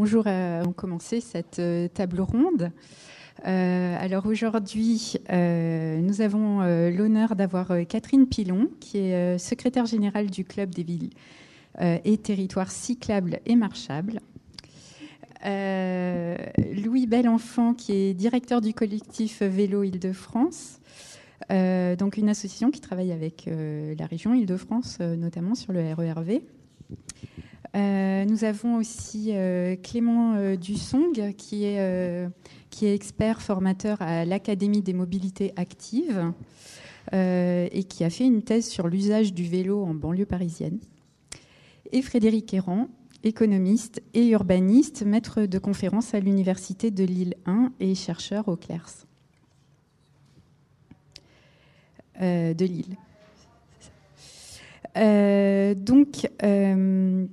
bonjour, à, on commencer cette table ronde. alors aujourd'hui, nous avons l'honneur d'avoir Catherine Pilon, qui est secrétaire générale du Club des villes et territoires cyclables et marchables. Louis Belenfant, qui est directeur du collectif Vélo Île-de-France. Euh, donc une association qui travaille avec euh, la région Île-de-France, euh, notamment sur le RERV. Nous avons aussi Clément Dussong, qui est, qui est expert formateur à l'Académie des mobilités actives et qui a fait une thèse sur l'usage du vélo en banlieue parisienne. Et Frédéric Errand, économiste et urbaniste, maître de conférence à l'Université de Lille 1 et chercheur au CLERS. Euh, de Lille. Euh, donc, euh,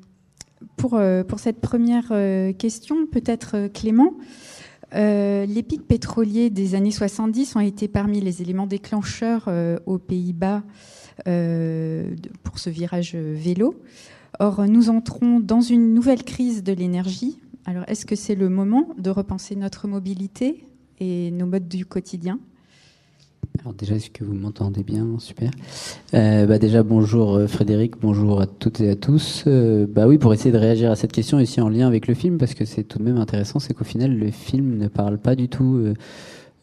pour, pour cette première question, peut-être Clément, les pics pétroliers des années 70 ont été parmi les éléments déclencheurs aux Pays-Bas pour ce virage vélo. Or, nous entrons dans une nouvelle crise de l'énergie. Alors, est-ce que c'est le moment de repenser notre mobilité et nos modes du quotidien alors déjà, est-ce que vous m'entendez bien? Super. Euh, bah déjà, bonjour euh, Frédéric, bonjour à toutes et à tous. Euh, bah oui, pour essayer de réagir à cette question ici en lien avec le film, parce que c'est tout de même intéressant, c'est qu'au final, le film ne parle pas du tout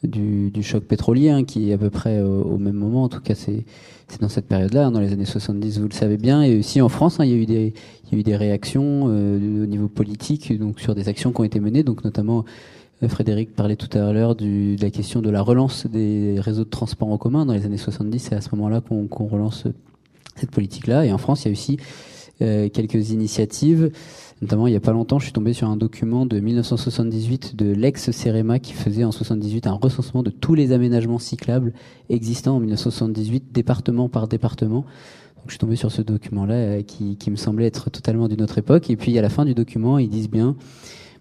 du, choc pétrolier, hein, qui est à peu près au, même moment. En tout cas, c'est dans cette période-là, hein, dans les années 70, vous le savez bien. Et aussi en France, hein, il, y a eu des, y a eu des réactions au niveau politique, donc sur des actions qui ont été menées, donc notamment Frédéric parlait tout à l'heure de la question de la relance des réseaux de transport en commun dans les années 70. C'est à ce moment-là qu'on relance cette politique-là. Et en France, il y a aussi euh, quelques initiatives. Notamment, il n'y a pas longtemps, je suis tombé sur un document de 1978 de l'ex-CEREMA qui faisait en 78 un recensement de tous les aménagements cyclables existants en 1978, département par département. Donc, je suis tombé sur ce document-là euh, qui, qui me semblait être totalement d'une autre époque. Et puis, à la fin du document, ils disent bien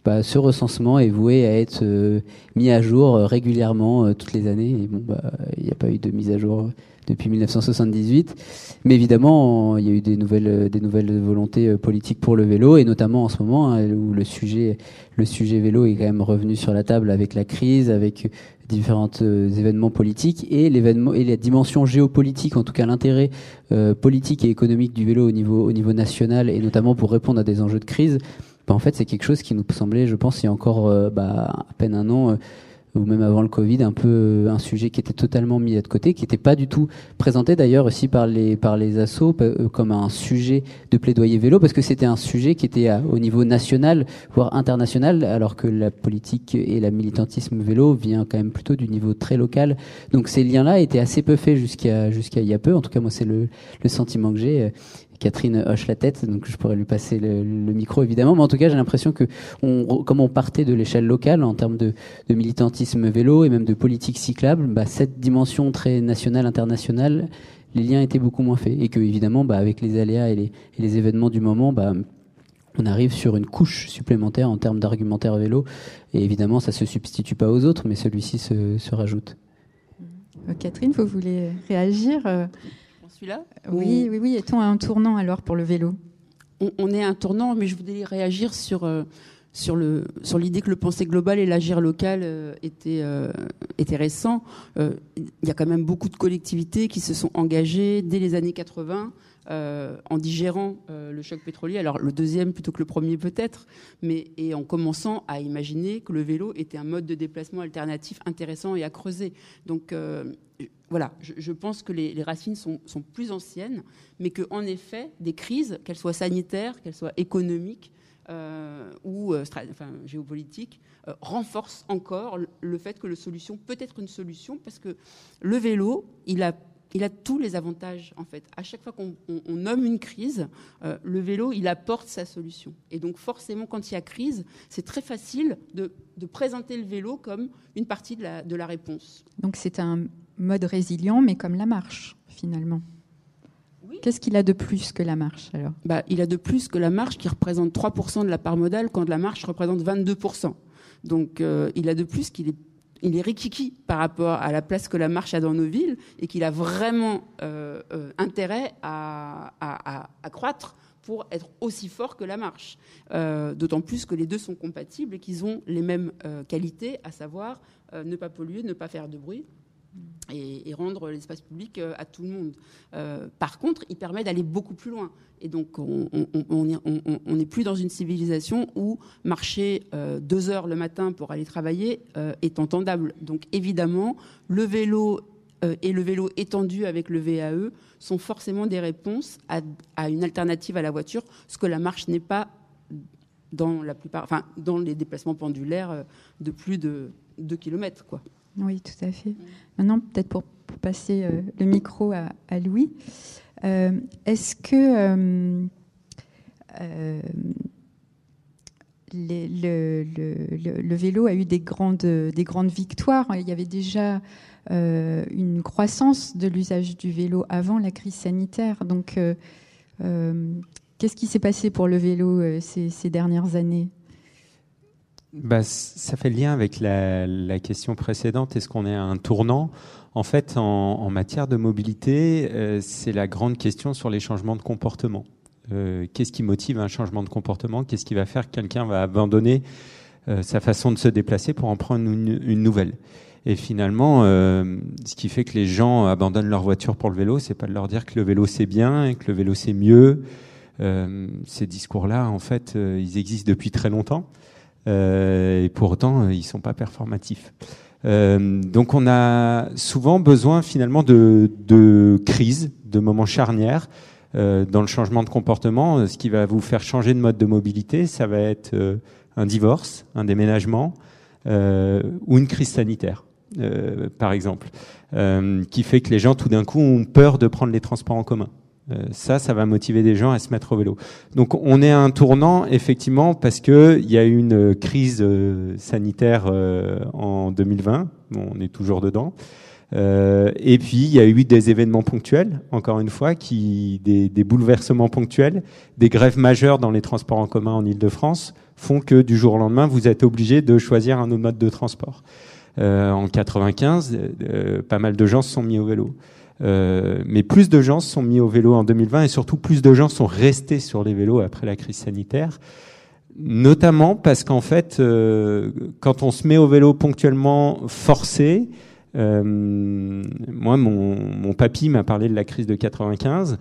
bah, ce recensement est voué à être euh, mis à jour euh, régulièrement euh, toutes les années. Et bon, bah, il n'y a pas eu de mise à jour depuis 1978. Mais évidemment, il y a eu des nouvelles, des nouvelles volontés politiques pour le vélo, et notamment en ce moment hein, où le sujet, le sujet vélo est quand même revenu sur la table avec la crise, avec différents événements politiques et l'événement et la dimension géopolitique, en tout cas l'intérêt politique et économique du vélo au niveau, au niveau national, et notamment pour répondre à des enjeux de crise bah, en fait, c'est quelque chose qui nous semblait, je pense, il y a encore euh, bah, à peine un an, euh, ou même avant le Covid, un peu euh, un sujet qui était totalement mis de côté, qui n'était pas du tout présenté d'ailleurs aussi par les par les assos comme un sujet de plaidoyer vélo, parce que c'était un sujet qui était au niveau national, voire international, alors que la politique et la militantisme vélo vient quand même plutôt du niveau très local. Donc ces liens-là étaient assez peu faits jusqu'à jusqu'à il y a peu. En tout cas, moi, c'est le, le sentiment que j'ai. Catherine hoche la tête, donc je pourrais lui passer le, micro évidemment. Mais en tout cas, j'ai l'impression que, comme on partait de l'échelle locale en termes de, militantisme vélo et même de politique cyclable, bah, cette dimension très nationale, internationale, les liens étaient beaucoup moins faits. Et que évidemment, bah, avec les aléas et les, événements du moment, bah, on arrive sur une couche supplémentaire en termes d'argumentaire vélo. Et évidemment, ça se substitue pas aux autres, mais celui-ci se, se rajoute. Catherine, vous voulez réagir Oui, oui, oui. Est-on à un tournant alors pour le vélo? On, est à un tournant, mais je voudrais réagir sur, euh, sur, le, sur l'idée que le pensée global et l'agir local euh, étaient, euh, étaient récents. Il y a quand même beaucoup de collectivités qui se sont engagées dès les années 80 euh, en digérant euh, le choc pétrolier, alors le deuxième plutôt que le premier peut-être, mais et en commençant à imaginer que le vélo était un mode de déplacement alternatif intéressant et à creuser. Donc euh, voilà, je, pense que les, racines sont, plus anciennes, mais qu'en effet, des crises, qu'elles soient sanitaires, qu'elles soient économiques, ou enfin, géopolitiques, renforcent encore le fait que la solution peut être une solution parce que le vélo, il a il a tous les avantages en fait. À chaque fois qu'on nomme une crise, euh, le vélo, il apporte sa solution. Et donc forcément, quand il y a crise, c'est très facile de, présenter le vélo comme une partie de la, de la réponse. Donc c'est un mode résilient, mais comme la marche finalement. Qu'est-ce qu'il a de plus que la marche alors? Bah, Il a de plus que la marche qui représente 3% de la part modale quand la marche représente 22%. Donc euh, il a de plus qu'il est il est rikiki par rapport à la place que la marche a dans nos villes et qu'il a vraiment euh, euh, intérêt à, croître pour être aussi fort que la marche. Euh, d'autant plus que les deux sont compatibles et qu'ils ont les mêmes qualités, à savoir ne pas polluer, ne pas faire de bruit. Et, rendre l'espace public à tout le monde. par contre, il permet d'aller beaucoup plus loin. Et donc, on n'est plus dans une civilisation où marcher deux heures le matin pour aller travailler est entendable. Donc, évidemment, le vélo et le vélo étendu avec le VAE sont forcément des réponses à, une alternative à la voiture, ce que la marche n'est pas dans la plupart, enfin, dans les déplacements pendulaires euh, de plus de 2 km. Quoi. Oui, tout à fait. Maintenant, peut-être pour, passer euh, le micro à, Louis, euh, est-ce que le, le, vélo a eu des grandes, des grandes victoires? Il y avait déjà euh, une croissance de l'usage du vélo avant la crise sanitaire. Donc, euh, euh, qu'est-ce qui s'est passé pour le vélo ces, dernières années? Bah, ça fait lien avec la, question précédente. Est-ce qu'on est à un tournant? En fait, en, matière de mobilité, c'est la grande question sur les changements de comportement. Qu'est-ce qui motive un changement de comportement? Qu'est-ce qui va faire que quelqu'un va abandonner sa façon de se déplacer pour en prendre une nouvelle? Et finalement, euh, ce qui fait que les gens abandonnent leur voiture pour le vélo, c'est pas de leur dire que le vélo c'est bien que le vélo c'est mieux. Euh, ces discours-là, en fait, euh, ils existent depuis très longtemps et pour autant, ils sont pas performatifs. donc, on a souvent besoin finalement de, de crises, de moments charnières dans le changement de comportement. Ce qui va vous faire changer de mode de mobilité, ça va être un divorce, un déménagement ou une crise sanitaire. Euh, par exemple, euh, qui fait que les gens tout d'un coup ont peur de prendre les transports en commun. Euh, ça, ça va motiver des gens à se mettre au vélo. Donc, on est à un tournant effectivement parce que il y a eu une crise sanitaire en 2020. Bon, on est toujours dedans. Euh, et puis il y a eu des événements ponctuels, encore une fois, des, bouleversements ponctuels, des grèves majeures dans les transports en commun en Ile-de-France font que du jour au lendemain, vous êtes obligé de choisir un autre mode de transport. Euh, en 95, euh, pas mal de gens se sont mis au vélo. Euh, mais plus de gens se sont mis au vélo en 2020 et surtout plus de gens sont restés sur les vélos après la crise sanitaire. Notamment parce qu'en fait, quand on se met au vélo ponctuellement forcé, moi, mon, papy m'a parlé de la crise de 95.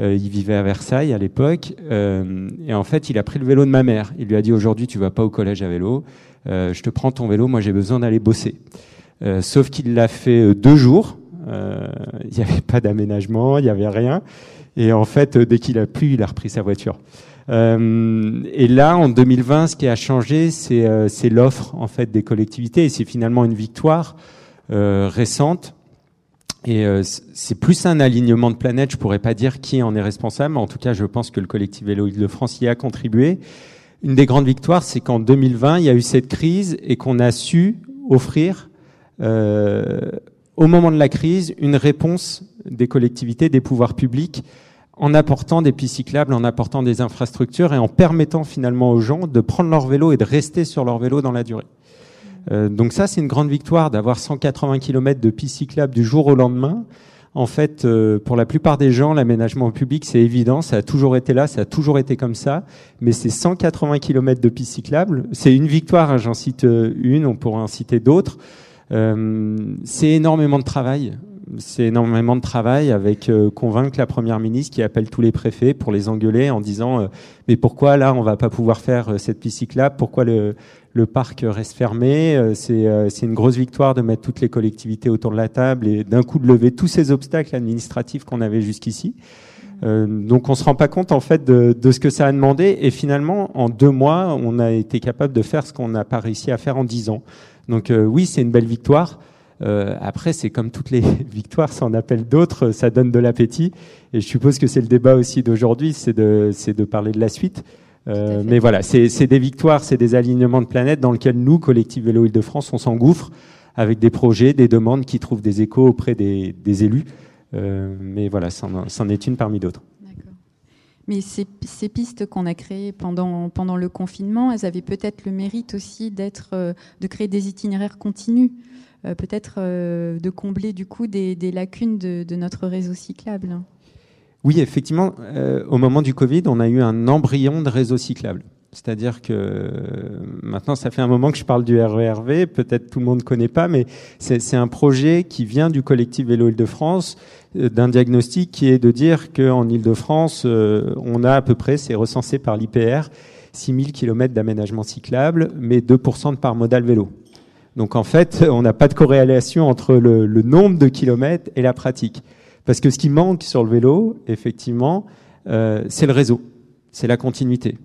il vivait à Versailles à l'époque, et en fait, il a pris le vélo de ma mère. Il lui a dit aujourd'hui, tu vas pas au collège à vélo. Euh, je te prends ton vélo, moi j'ai besoin d'aller bosser. Euh, sauf qu'il l'a fait euh, deux jours. Il n'y avait pas d'aménagement, il n'y avait rien. Et en fait, dès qu'il a plu, il a repris sa voiture. Euh, et là, en 2020, ce qui a changé, c'est l'offre en fait des collectivités, et c'est finalement une victoire euh, récente. Et c'est plus un alignement de planète. Je pourrais pas dire qui en est responsable. En tout cas, je pense que le collectif Vélo Île-de-France y a contribué une des grandes victoires, c'est qu'en 2020, il y a eu cette crise et qu'on a su offrir, euh, au moment de la crise, une réponse des collectivités, des pouvoirs publics, en apportant des pistes cyclables, en apportant des infrastructures et en permettant finalement aux gens de prendre leur vélo et de rester sur leur vélo dans la durée. Euh, donc ça, c'est une grande victoire d'avoir 180 km de pistes cyclables du jour au lendemain en fait, euh, pour la plupart des gens, l'aménagement public, c'est évident, ça a toujours été là, ça a toujours été comme ça, mais c'est 180 km de pistes cyclables. C'est une victoire, hein, j'en cite euh, une, on pourrait en citer d'autres. Euh, c'est énormément de travail. C'est énormément de travail avec convaincre la première ministre qui appelle tous les préfets pour les engueuler en disant mais pourquoi là on va pas pouvoir faire cette piste cyclable Pourquoi le, le parc reste fermé? Euh, euh, c'est une grosse victoire de mettre toutes les collectivités autour de la table et d'un coup de lever tous ces obstacles administratifs qu'on avait jusqu'ici. Euh, donc on se rend pas compte en fait de, ce que ça a demandé et finalement en deux mois on a été capable de faire ce qu'on n'a pas réussi à faire en dix ans. Donc oui c'est une belle victoire. après c'est comme toutes les victoires, ça en appelle d'autres, ça donne de l'appétit et je suppose que c'est le débat aussi d'aujourd'hui, c'est de, de parler de la suite. Euh, mais voilà, c'est des victoires, c'est des alignements de planètes dans lesquels nous, Collectif Vélo Île-de-France, on s'engouffre avec des projets, des demandes qui trouvent des échos auprès des, des élus. Euh, mais voilà, c'en est une parmi d'autres. Mais ces, pistes qu'on a créées pendant, pendant le confinement, elles avaient peut-être le mérite aussi d'être, euh, de créer des itinéraires continus, peut-être de combler du coup des, lacunes de, notre réseau cyclable. Oui, effectivement, euh, au moment du Covid, on a eu un embryon de réseau cyclable. C'est-à-dire que euh, maintenant, ça fait un moment que je parle du RERV, peut-être tout le monde ne connaît pas, mais c'est un projet qui vient du collectif Vélo Île-de-France, euh, d'un diagnostic qui est de dire qu'en Île-de-France, on a à peu près, c'est recensé par l'IPR, 6000 km d'aménagement cyclable, mais 2% de par modal vélo. Donc en fait, on n'a pas de corrélation entre le, nombre de kilomètres et la pratique. Parce que ce qui manque sur le vélo, effectivement, euh, c'est le réseau, c'est la continuité.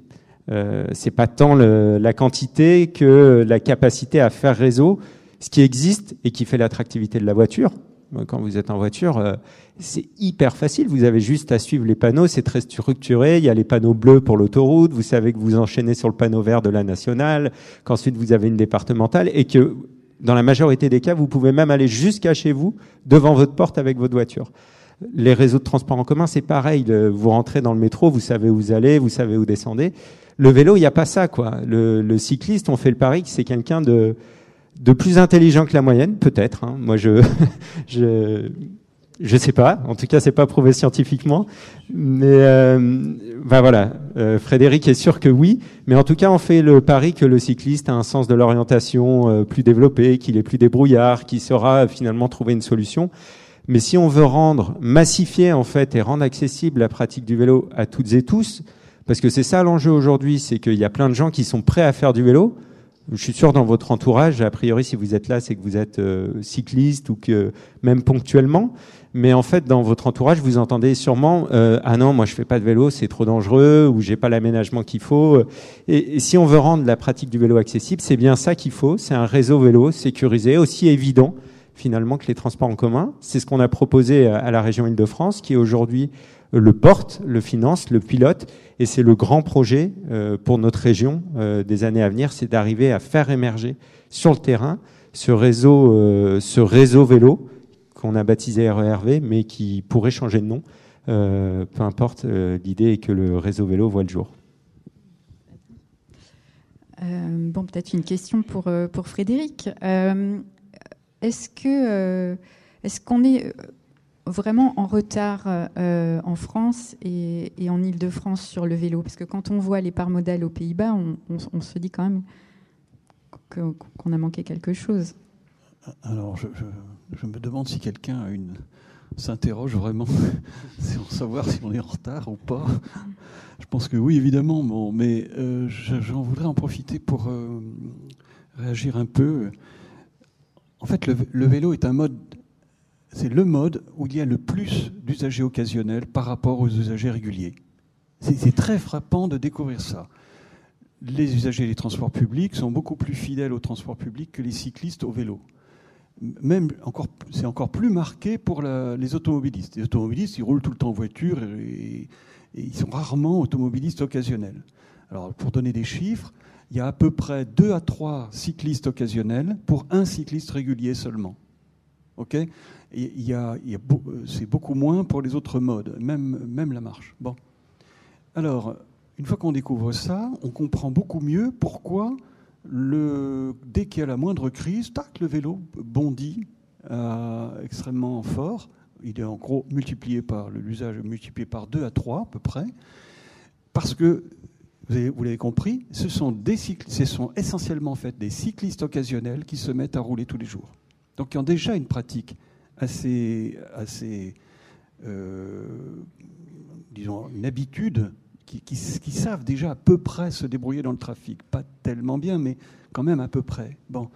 Euh, c'est pas tant la quantité que la capacité à faire réseau, ce qui existe et qui fait l'attractivité de la voiture. Quand vous êtes en voiture, euh, c'est hyper facile. Vous avez juste à suivre les panneaux. C'est très structuré. Il y a les panneaux bleus pour l'autoroute. Vous savez que vous enchaînez sur le panneau vert de la nationale, qu'ensuite vous avez une départementale et que dans la majorité des cas, vous pouvez même aller jusqu'à chez vous, devant votre porte avec votre voiture. Les réseaux de transport en commun, c'est pareil. Vous rentrez dans le métro, vous savez où vous allez, vous savez où descendez. Le vélo, il n'y a pas ça, quoi. Le, cycliste, on fait le pari que c'est quelqu'un de, de plus intelligent que la moyenne, peut-être. Hein. Moi, je, je, je sais pas. En tout cas, c'est pas prouvé scientifiquement. Mais euh, ben voilà, euh, Frédéric est sûr que oui. Mais en tout cas, on fait le pari que le cycliste a un sens de l'orientation euh, plus développé, qu'il est plus débrouillard, qu'il saura finalement trouver une solution. Mais si on veut rendre massifier en fait et rendre accessible la pratique du vélo à toutes et tous, parce que c'est ça l'enjeu aujourd'hui, c'est qu'il y a plein de gens qui sont prêts à faire du vélo, je suis sûr dans votre entourage, a priori si vous êtes là, c'est que vous êtes cycliste ou que même ponctuellement mais en fait, dans votre entourage, vous entendez sûrement euh, ah non, moi je fais pas de vélo, c'est trop dangereux, ou j'ai pas l'aménagement qu'il faut. Et, si on veut rendre la pratique du vélo accessible, c'est bien ça qu'il faut. C'est un réseau vélo sécurisé, aussi évident finalement que les transports en commun. C'est ce qu'on a proposé à la région Île-de-France, qui aujourd'hui le porte, le finance, le pilote, et c'est le grand projet euh, pour notre région euh, des années à venir, c'est d'arriver à faire émerger sur le terrain ce réseau, euh, ce réseau vélo qu'on a baptisé RERV, mais qui pourrait changer de nom. Peu importe, l'idée est que le réseau vélo voit le jour. Bon, peut-être une question pour, pour Frédéric. est-ce que est-ce qu'on est vraiment en retard en France et, en Ile-de-France sur le vélo Parce que quand on voit les parts modales aux Pays-Bas, on, se dit quand même qu'on a manqué quelque chose. Alors, je, me demande si quelqu'un s'interroge vraiment pour savoir si on est en retard ou pas. Je pense que oui, évidemment, bon, mais euh, j'en voudrais en profiter pour euh, réagir un peu. En fait, le, vélo est un mode, c'est le mode où il y a le plus d'usagers occasionnels par rapport aux usagers réguliers. C'est très frappant de découvrir ça. Les usagers des transports publics sont beaucoup plus fidèles aux transports publics que les cyclistes au vélo même c'est encore plus marqué pour les automobilistes. Les automobilistes, ils roulent tout le temps en voiture et, ils sont rarement automobilistes occasionnels. Alors, pour donner des chiffres, il y a à peu près 2 à 3 cyclistes occasionnels pour un cycliste régulier seulement. OK il y a, c'est beaucoup moins pour les autres modes, même, même la marche. Bon. Alors, une fois qu'on découvre ça, on comprend beaucoup mieux pourquoi dès qu'il y a la moindre crise, tac, le vélo bondit euh, extrêmement fort. Il est en gros multiplié par l'usage multiplié par 2 à 3 à peu près, parce que vous l'avez compris, ce sont, des ce sont essentiellement fait des cyclistes occasionnels qui se mettent à rouler tous les jours. Donc qui ont déjà une pratique assez, assez euh, disons, une habitude qui, savent déjà à peu près se débrouiller dans le trafic. Pas tellement bien, mais quand même à peu près. Bon.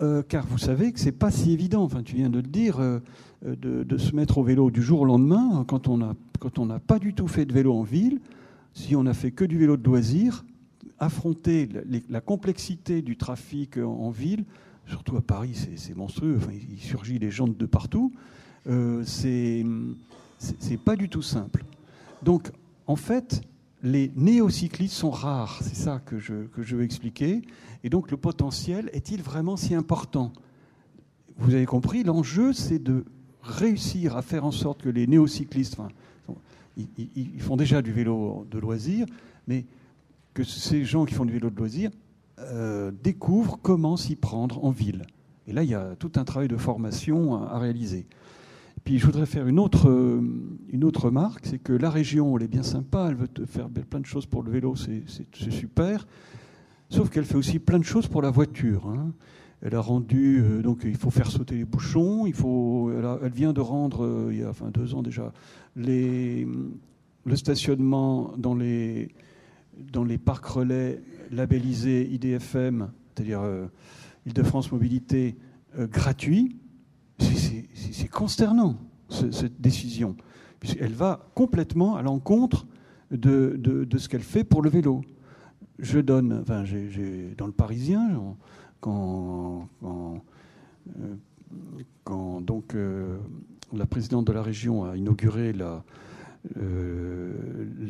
Euh, car vous savez que c'est pas si évident, enfin tu viens de le dire, euh, de, se mettre au vélo du jour au lendemain quand on n'a pas du tout fait de vélo en ville, si on n'a fait que du vélo de loisir, affronter la, complexité du trafic en, ville, surtout à Paris, c'est monstrueux, enfin, il surgit des gens de partout, euh, c'est pas du tout simple. Donc en fait, les néocyclistes sont rares. C'est ça que je, que je veux expliquer. Et donc, le potentiel est-il vraiment si important? Vous avez compris, l'enjeu, c'est de réussir à faire en sorte que les néocyclistes, enfin, ils, font déjà du vélo de loisir, mais que ces gens qui font du vélo de loisir euh, découvrent comment s'y prendre en ville. Et là, il y a tout un travail de formation à réaliser. Puis je voudrais faire une autre, une autre remarque, c'est que la région, elle est bien sympa, elle veut faire plein de choses pour le vélo, c'est super, sauf qu'elle fait aussi plein de choses pour la voiture. Hein. Elle a rendu, euh, donc il faut faire sauter les bouchons, il faut, elle, vient de rendre, euh, il y a deux ans déjà, les, le stationnement dans les, dans les parcs relais labellisés IDFM, c'est-à-dire euh, Île-de-France Mobilité, gratuit. C'est consternant, cette décision. Elle va complètement à l'encontre de, de, ce qu'elle fait pour le vélo. Je donne, enfin, dans le Parisien, quand, quand, euh, donc euh, la présidente de la région a inauguré la, euh,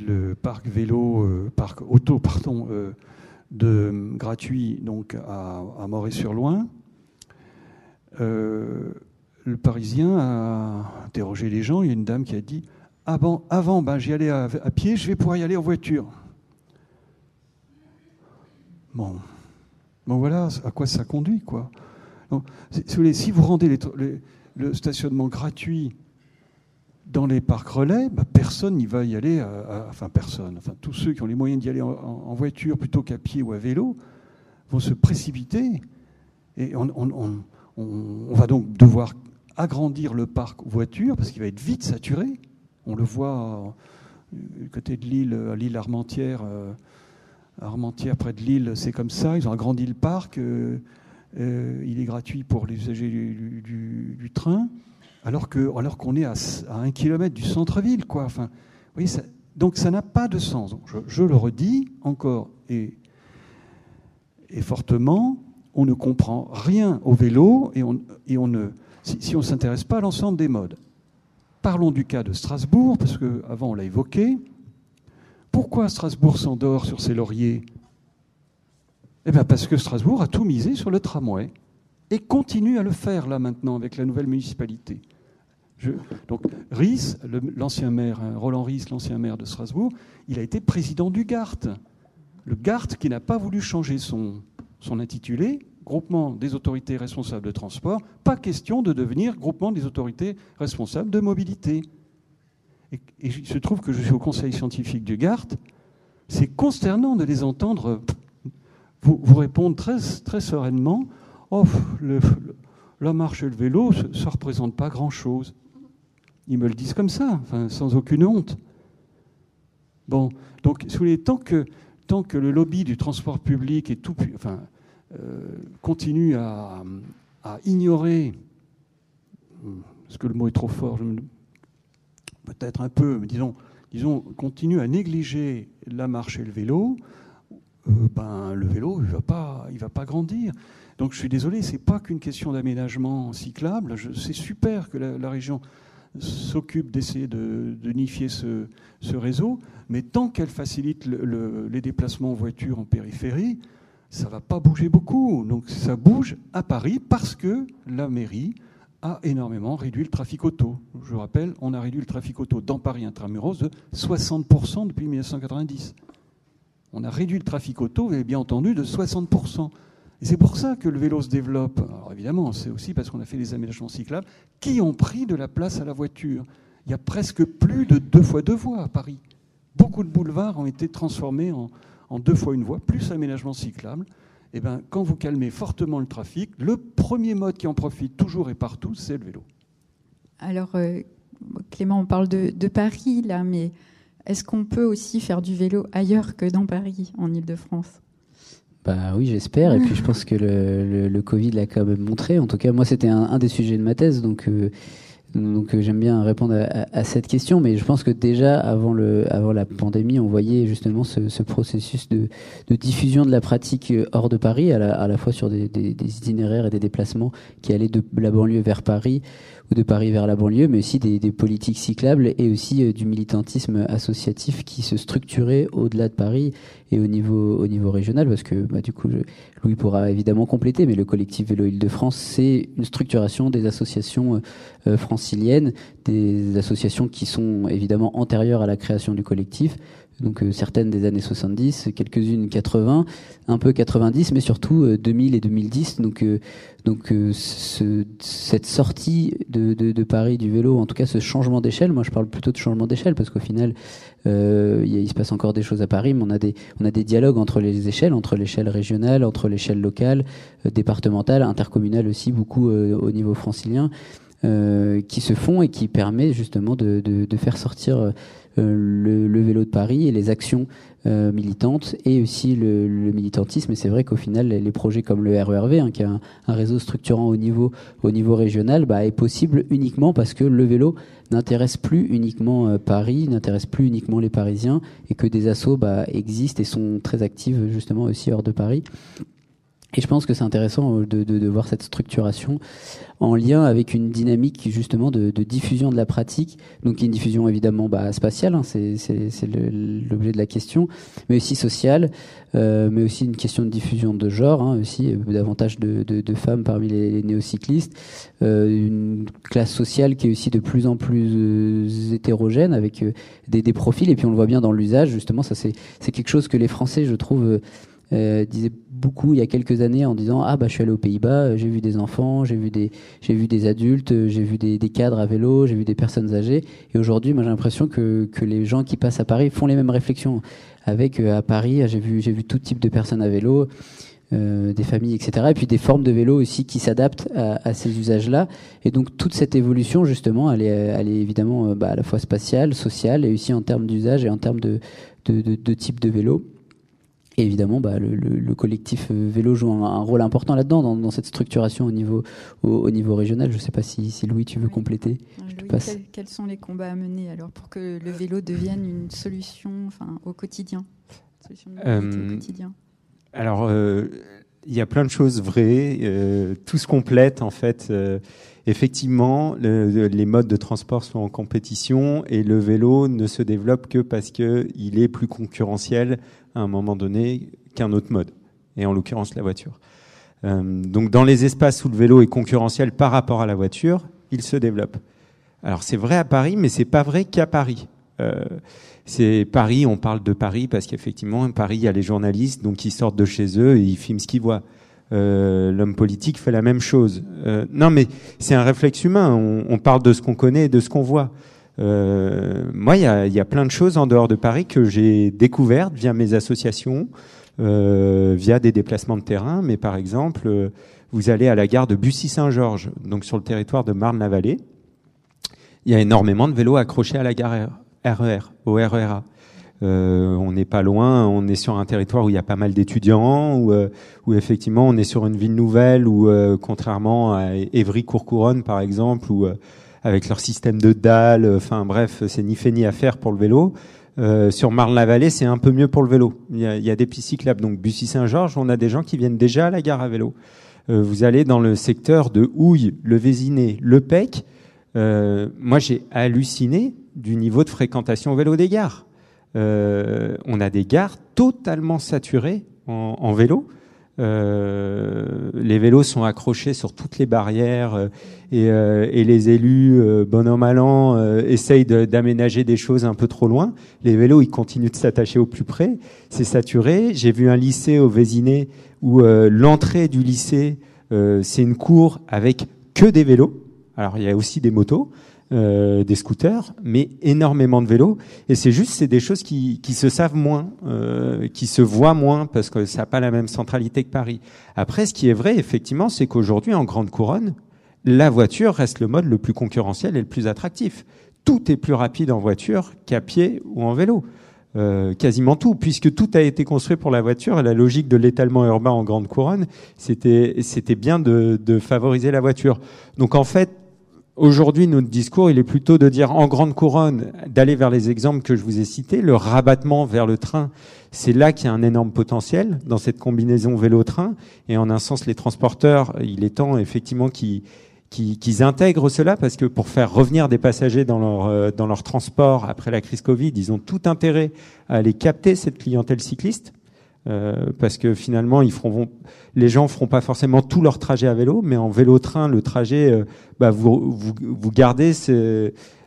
le parc vélo, parc auto, pardon, de gratuit donc à, à Moret-sur-Loing. le Parisien a interrogé les gens. Il y a une dame qui a dit avant, ben, j'y allais à, à, pied, je vais pouvoir y aller en voiture. Bon, Bon, voilà à quoi ça conduit, quoi. si, vous rendez le stationnement gratuit dans les parcs relais, bah, personne n'y va y aller, enfin personne, enfin tous ceux qui ont les moyens d'y aller en, voiture plutôt qu'à pied ou à vélo vont se précipiter. Et on, va donc devoir agrandir le parc voiture parce qu'il va être vite saturé. On le voit du côté de l'île, à l'île Armentière. Euh, Armentières, près de Lille, c'est comme ça. Ils ont agrandi le parc. Euh, euh, il est gratuit pour les usagers du, train, alors qu'on alors qu'on est à, un kilomètre du centre-ville. Quoi. Enfin, donc ça n'a pas de sens. Je, le redis encore et, fortement, on ne comprend rien au vélo et on, ne, si, si on ne s'intéresse pas à l'ensemble des modes. Parlons du cas de Strasbourg, parce qu'avant on l'a évoqué. Pourquoi Strasbourg s'endort sur ses lauriers? Eh bien parce que Strasbourg a tout misé sur le tramway et continue à le faire là maintenant avec la nouvelle municipalité. Donc Ries, l'ancien maire, hein, Roland Ries, l'ancien maire de Strasbourg, il a été président du GART. Le GART qui n'a pas voulu changer son, son intitulé, groupement des autorités responsables de transport, pas question de devenir groupement des autorités responsables de mobilité. Et, il se trouve que je suis au conseil scientifique du GART. C'est consternant de les entendre vous, répondre très, très sereinement Oh, la marche et le vélo, ça ne représente pas grand-chose. Ils me le disent comme ça, sans aucune honte. Bon, donc, tant que, tant que le lobby du transport public euh, continue à, ignorer, parce que le mot est trop fort, peut-être un peu, mais disons, disons, continue à négliger la marche et le vélo, euh, ben, le vélo, il ne va, pas, va pas grandir. Donc je suis désolé, ce n'est pas qu'une question d'aménagement cyclable. C'est super que la, région s'occupe d'essayer de, ce, réseau, mais tant qu'elle facilite les déplacements en voiture en périphérie, ça ne va pas bouger beaucoup. Donc ça bouge à Paris parce que la mairie a énormément réduit le trafic auto. Je rappelle, on a réduit le trafic auto dans Paris intramuros de 60% depuis 1990. On a réduit le trafic auto, vous bien entendu, de 60%. Et c'est pour ça que le vélo se développe. Alors évidemment, c'est aussi parce qu'on a fait des aménagements cyclables qui ont pris de la place à la voiture. Il y a presque plus de deux fois deux voies à Paris. Beaucoup de boulevards ont été transformés en, deux fois une voie, plus aménagement cyclable eh ben, quand vous calmez fortement le trafic, le premier mode qui en profite toujours et partout, c'est le vélo. Alors, euh, Clément, on parle de, Paris, là, mais est-ce qu'on peut aussi faire du vélo ailleurs que dans Paris, en Ile-de-France bah oui, j'espère. Et puis je pense que le, Covid l'a quand même montré. En tout cas, moi, c'était un, des sujets de ma thèse, donc euh, donc euh, j'aime bien répondre à, cette question, mais je pense que déjà avant, le, avant la pandémie, on voyait justement ce, processus de, diffusion de la pratique euh, hors de Paris, à la, fois sur des, itinéraires et des déplacements qui allaient de la banlieue vers Paris de Paris vers la banlieue, mais aussi des, politiques cyclables et aussi euh, du militantisme associatif qui se structurait au-delà de Paris et au niveau, au niveau régional, parce que bah, du coup, Louis pourra évidemment compléter, mais le collectif Vélo Île-de-France, c'est une structuration des associations euh, euh, franciliennes, des associations qui sont évidemment antérieures à la création du collectif, donc certaines des années 70, quelques-unes 80, un peu 90, mais surtout 2000 et 2010. Donc, donc ce, cette sortie de, de, de, Paris du vélo, en tout cas ce changement d'échelle, moi je parle plutôt de changement d'échelle parce qu'au final, euh, il, se passe encore des choses à Paris, mais on a des, on a des dialogues entre les échelles, entre l'échelle régionale, entre l'échelle locale, départementale, intercommunale aussi, beaucoup au niveau francilien. Euh, qui se font et qui permet justement de, de, de faire sortir euh, le, le, vélo de Paris et les actions euh, militantes et aussi le, militantisme. Et c'est vrai qu'au final, les projets comme le RERV, hein, qui un, un, réseau structurant au niveau, au niveau régional, bah, est possible uniquement parce que le vélo n'intéresse plus uniquement euh, Paris, n'intéresse plus uniquement les Parisiens et que des assos bah, existent et sont très actives justement aussi hors de Paris. Et je pense que c'est intéressant de, de, de, voir cette structuration en lien avec une dynamique justement de, de diffusion de la pratique, donc une diffusion évidemment bah, spatiale, hein, c'est l'objet de la question, mais aussi sociale, euh, mais aussi une question de diffusion de genre, hein, aussi euh, davantage de, femmes parmi les, les néocyclistes, euh, une classe sociale qui est aussi de plus en plus euh, hétérogène avec euh, des, des, profils, et puis on le voit bien dans l'usage, justement, ça c'est quelque chose que les Français, je trouve, euh, disait beaucoup il y a quelques années en disant ah bah je suis allé aux Pays-Bas, j'ai vu des enfants, j'ai vu des j'ai vu des adultes, j'ai vu des, des, cadres à vélo, j'ai vu des personnes âgées et aujourd'hui moi j'ai l'impression que que les gens qui passent à Paris font les mêmes réflexions avec euh, à Paris j'ai vu j'ai vu tout type de personnes à vélo. Euh, des familles, etc. Et puis des formes de vélo aussi qui s'adaptent à, à, ces usages-là. Et donc toute cette évolution, justement, elle est, elle est évidemment euh, bah, à la fois spatiale, sociale, et aussi en termes d'usage et en termes de, de, de, de type de vélo. Et évidemment, bah, le, le, le, collectif euh, vélo joue un, un rôle important là-dedans, dans, dans, cette structuration au niveau, au, au niveau régional. Je ne sais pas si, si, Louis, tu veux oui. compléter. Louis, quel, quels sont les combats à mener alors pour que le vélo devienne une solution enfin, au quotidien, solution euh, au quotidien Alors, euh, il y a plein de choses vraies. Euh, tout se complète en fait. Euh, effectivement, le, les modes de transport sont en compétition et le vélo ne se développe que parce qu'il est plus concurrentiel à un moment donné qu'un autre mode, et en l'occurrence la voiture. Euh, donc dans les espaces où le vélo est concurrentiel par rapport à la voiture, il se développe. Alors c'est vrai à Paris, mais c'est pas vrai qu'à Paris. C'est Paris, on parle de Paris parce qu'effectivement, Paris, il y a les journalistes, donc ils sortent de chez eux et ils filment ce qu'ils voient. Euh, L'homme politique fait la même chose. Euh, non, mais c'est un réflexe humain. On, parle de ce qu'on connaît et de ce qu'on voit. Euh, moi, il y a, plein de choses en dehors de Paris que j'ai découvertes via mes associations, via des déplacements de terrain. Mais par exemple, vous allez à la gare de Bussy-Saint-Georges, donc sur le territoire de Marne-la-Vallée. Il y a énormément de vélos accrochés à la gare RER, au RERA. Euh, on n'est pas loin, on est sur un territoire où il y a pas mal d'étudiants, où, euh, où, effectivement on est sur une ville nouvelle, où euh, contrairement à Évry-Courcouronne par exemple, où avec leur système de dalles, enfin bref, c'est ni fait ni à faire pour le vélo. Euh, sur Marne-la-Vallée, c'est un peu mieux pour le vélo. Il y a, il y a des pistes cyclables. Donc Bussy-Saint-Georges, on a des gens qui viennent déjà à la gare à vélo. Euh, vous allez dans le secteur de Houille, le Vésiné, le Pec. Euh, moi, j'ai halluciné du niveau de fréquentation au vélo des gares. Euh, on a des gares totalement saturées en, en vélo. Euh, les vélos sont accrochés sur toutes les barrières euh, et, euh, et, les élus, euh, bon an mal an, euh, essayent d'aménager des choses un peu trop loin. Les vélos, ils continuent de s'attacher au plus près. C'est saturé. J'ai vu un lycée au Vésiné où l'entrée du lycée, c'est une cour avec que des vélos. Alors il y a aussi des motos, euh, des scooters, mais énormément de vélos. Et c'est juste, c'est des choses qui, qui, se savent moins, euh, qui se voient moins, parce que ça n'a pas la même centralité que Paris. Après, ce qui est vrai, effectivement, c'est qu'aujourd'hui, en grande couronne, la voiture reste le mode le plus concurrentiel et le plus attractif. Tout est plus rapide en voiture qu'à pied ou en vélo. Euh, quasiment tout, puisque tout a été construit pour la voiture la logique de l'étalement urbain en grande couronne, c'était c'était bien de favoriser la voiture. Donc en fait, Aujourd'hui, notre discours, il est plutôt de dire en grande couronne, d'aller vers les exemples que je vous ai cités, le rabattement vers le train. C'est là qu'il y a un énorme potentiel dans cette combinaison vélo-train. Et en un sens, les transporteurs, il est temps effectivement qu'ils intègrent cela parce que pour faire revenir des passagers dans leur, euh, dans leur transport après la crise Covid, ils ont tout intérêt à aller capter cette clientèle cycliste. Euh, parce que finalement, ils feront, les gens feront pas forcément tout leur trajet à vélo, mais en vélo-train, le trajet, euh, bah, vous, vous, vous gardez.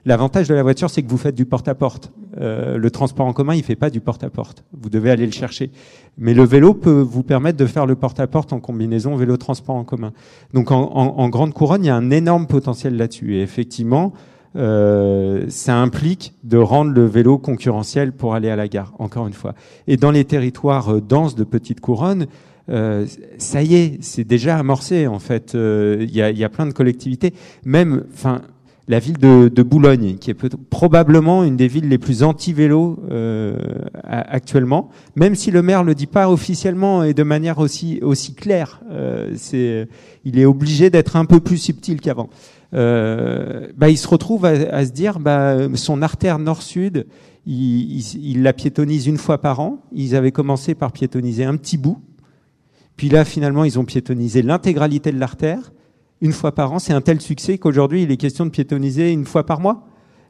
L'avantage de la voiture, c'est que vous faites du porte-à-porte. Euh, le transport en commun, il fait pas du porte-à-porte. Vous devez aller le chercher. Mais le vélo peut vous permettre de faire le porte-à-porte en combinaison vélo-transport en commun. Donc en, en, en, grande couronne, il y a un énorme potentiel là-dessus. Et effectivement, euh, ça implique de rendre le vélo concurrentiel pour aller à la gare, encore une fois. Et dans les territoires euh, denses de petite couronne, euh, ça y est, c'est déjà amorcé en fait. Il euh, y, a, y, a, plein de collectivités, même, enfin, la ville de, de, Boulogne, qui est peut probablement une des villes les plus anti-vélo euh, actuellement, même si le maire le dit pas officiellement et de manière aussi aussi claire. Euh, c'est, il est obligé d'être un peu plus subtil qu'avant. Euh, bah, il se retrouve à, à se dire, bah, son artère nord-sud, il, il, il, la piétonise une fois par an. Ils avaient commencé par piétoniser un petit bout, puis là, finalement, ils ont piétonisé l'intégralité de l'artère une fois par an. C'est un tel succès qu'aujourd'hui, il est question de piétoniser une fois par mois,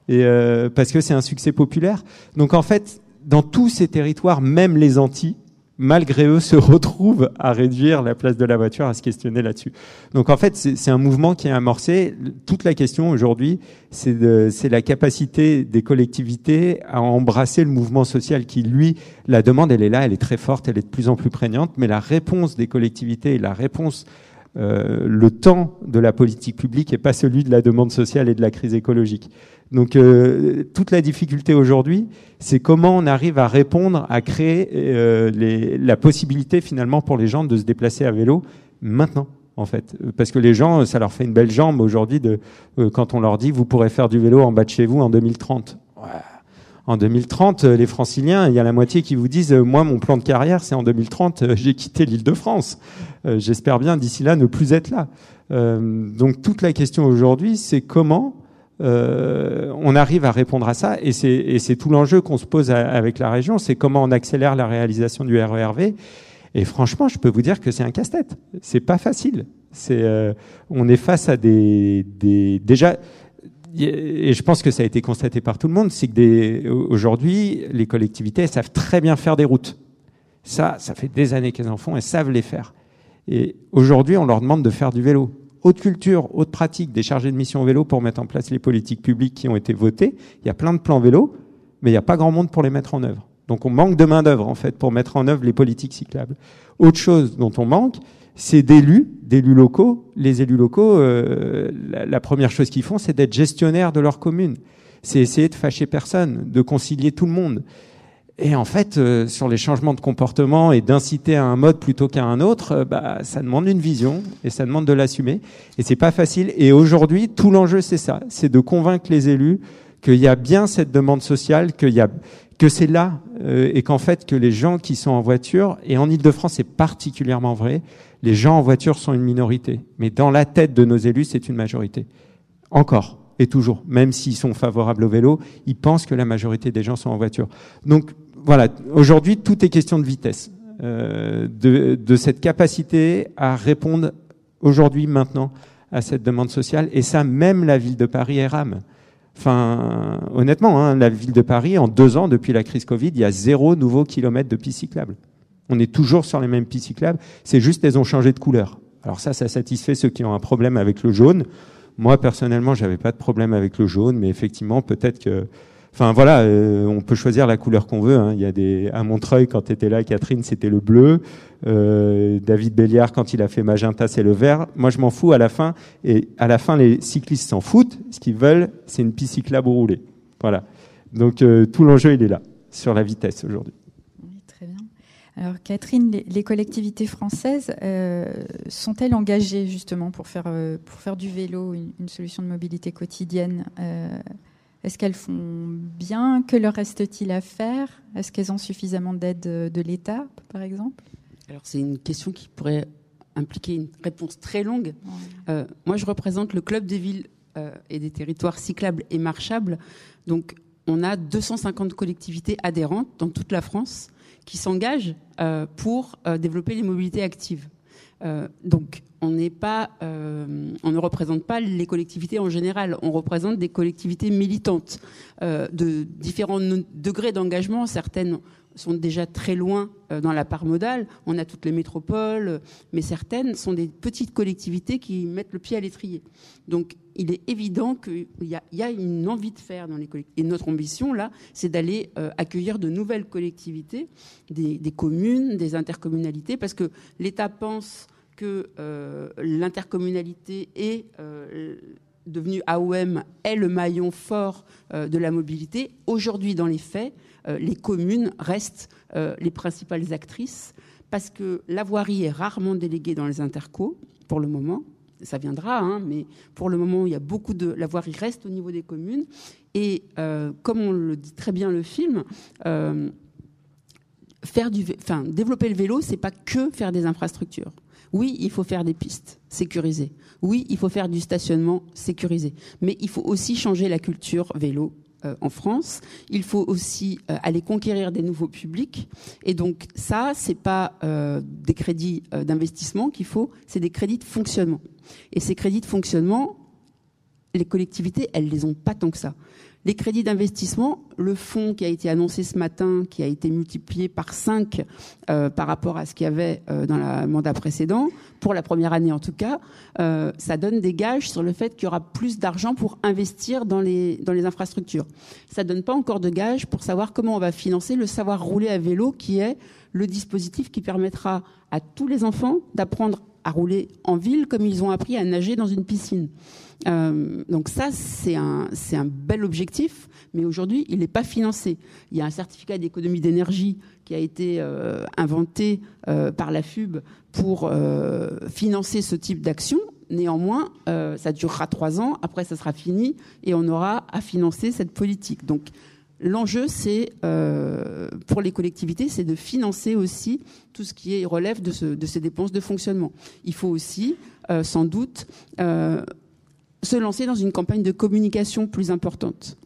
euh, parce que c'est un succès populaire. Donc en fait, dans tous ces territoires, même les Antilles, malgré eux, se retrouvent à réduire la place de la voiture, à se questionner là-dessus. Donc en fait, c'est un mouvement qui est amorcé. Toute la question aujourd'hui, c'est la capacité des collectivités à embrasser le mouvement social qui, lui, la demande, elle est là, elle est très forte, elle est de plus en plus prégnante, mais la réponse des collectivités et la réponse euh, le temps de la politique publique et pas celui de la demande sociale et de la crise écologique. Donc euh, toute la difficulté aujourd'hui, c'est comment on arrive à répondre, à créer euh, les, la possibilité finalement pour les gens de se déplacer à vélo maintenant. En fait, parce que les gens, ça leur fait une belle jambe aujourd'hui de euh, quand on leur dit vous pourrez faire du vélo en bas de chez vous en 2030. Ouais en 2030, euh, les franciliens, il y a la moitié qui vous disent, euh, moi, mon plan de carrière, c'est en 2030, euh, j'ai quitté l'île de France. J'espère bien d'ici là ne plus être là. donc toute la question aujourd'hui, c'est comment on arrive à répondre à ça, et c'est tout l'enjeu qu'on se pose avec la région, c'est comment on accélère la réalisation du RERV. Et franchement, je peux vous dire que c'est un casse-tête. C'est pas facile. On est face à des, des déjà et je pense que ça a été constaté par tout le monde, c'est que aujourd'hui, les collectivités savent très bien faire des routes. Ça, ça fait des années qu'elles en font, elles savent les faire. Et aujourd'hui, on leur demande de faire du vélo. Haute culture, haute pratique, des chargés de mission vélo pour mettre en place les politiques publiques qui ont été votées. Il y a plein de plans vélo, mais il n'y a pas grand monde pour les mettre en œuvre. Donc on manque de main d'œuvre en fait pour mettre en œuvre les politiques cyclables. Autre chose dont on manque, c'est d'élus, d'élus locaux. Les élus locaux, euh, la, première chose qu'ils font, c'est d'être gestionnaires de leur commune. C'est essayer de fâcher personne, de concilier tout le monde. Et en fait, euh, sur les changements de comportement et d'inciter à un mode plutôt qu'à un autre, euh, bah, ça demande une vision et ça demande de l'assumer. Et c'est pas facile. Et aujourd'hui, tout l'enjeu, c'est ça, c'est de convaincre les élus qu'il y a bien cette demande sociale, qu'il y a que c'est là euh, et qu'en fait que les gens qui sont en voiture et en Ile-de-France c'est particulièrement vrai, les gens en voiture sont une minorité, mais dans la tête de nos élus, c'est une majorité. Encore et toujours, même s'ils sont favorables au vélo, ils pensent que la majorité des gens sont en voiture. Donc voilà, aujourd'hui, tout est question de vitesse, euh, de, cette capacité à répondre aujourd'hui, maintenant, à cette demande sociale. Et ça, même la ville de Paris est rame. Enfin, honnêtement, hein, la ville de Paris, en deux ans, depuis la crise Covid, il y a zéro nouveau kilomètre de pistes cyclables. On est toujours sur les mêmes pistes cyclables, c'est juste qu'elles ont changé de couleur. Alors ça, ça satisfait ceux qui ont un problème avec le jaune. Moi, personnellement, j'avais pas de problème avec le jaune, mais effectivement, peut-être que... Enfin voilà, euh, on peut choisir la couleur qu'on veut. Hein. Il y a des à Montreuil quand tu là, Catherine, c'était le bleu. Euh, David Béliard quand il a fait magenta, c'est le vert. Moi, je m'en fous à la fin. Et à la fin, les cyclistes s'en foutent. Ce qu'ils veulent, c'est une piste cyclable roulée. Voilà. Donc euh, tout l'enjeu, il est là sur la vitesse aujourd'hui. Alors Catherine, les, les collectivités françaises euh, sont-elles engagées justement pour faire, euh, pour faire du vélo une, une solution de mobilité quotidienne euh, Est-ce qu'elles font bien? Que leur reste-t-il à faire? Est-ce qu'elles ont suffisamment d'aide de, de l'État, par exemple? Alors c'est une question qui pourrait impliquer une réponse très longue. Ouais. moi, je représente le club des villes et des territoires cyclables et marchables. Donc, on a 250 collectivités adhérentes dans toute la France qui s'engagent euh, pour euh, développer les mobilités actives. Euh, donc, on n'est pas, on ne représente pas les collectivités en général. On représente des collectivités militantes de différents degrés d'engagement. Certaines sont déjà très loin euh, dans la part modale. On a toutes les métropoles, mais certaines sont des petites collectivités qui mettent le pied à l'étrier. Donc, il est évident qu'il y, a une envie de faire dans les collectivités. Et notre ambition, là, c'est d'aller euh, accueillir de nouvelles collectivités, des, communes, des intercommunalités, parce que l'État pense que euh, l'intercommunalité est devenue AOM est le maillon fort de la mobilité. Aujourd'hui, dans les faits, euh, les communes restent euh, les principales actrices parce que la voirie est rarement déléguée dans les intercos pour le moment. Ça viendra, hein, mais pour le moment, il y a beaucoup de la voirie reste au niveau des communes. Et euh, comme on le dit très bien le film, faire du, enfin, développer le vélo, c'est pas que faire des infrastructures. Oui, il faut faire des pistes sécurisées. Oui, il faut faire du stationnement sécurisé. Mais il faut aussi changer la culture vélo euh, en France. Il faut aussi euh, aller conquérir des nouveaux publics. Et donc ça, c'est pas euh, des crédits d'investissement qu'il faut, c'est des crédits de fonctionnement. Et ces crédits de fonctionnement, les collectivités, elles les ont pas tant que ça. Les crédits d'investissement, le fonds qui a été annoncé ce matin, qui a été multiplié par 5 euh, par rapport à ce qu'il y avait euh, dans le mandat précédent, pour la première année en tout cas, euh, ça donne des gages sur le fait qu'il y aura plus d'argent pour investir dans les, infrastructures. Ça ne donne pas encore de gages pour savoir comment on va financer le savoir rouler à vélo, qui est le dispositif qui permettra à tous les enfants d'apprendre à rouler en ville comme ils ont appris à nager dans une piscine. Euh, donc ça, c'est un bel objectif, mais aujourd'hui, il n'est pas financé. Il y a un certificat d'économie d'énergie qui a été euh, inventé euh, par la FUB pour financer ce type d'action. Néanmoins, ça durera trois ans, après ça sera fini et on aura à financer cette politique. Donc L'enjeu, c'est pour les collectivités, c'est de financer aussi tout ce qui relève de, de, ces dépenses de fonctionnement. Il faut aussi, sans doute, se lancer dans une campagne de communication plus importante.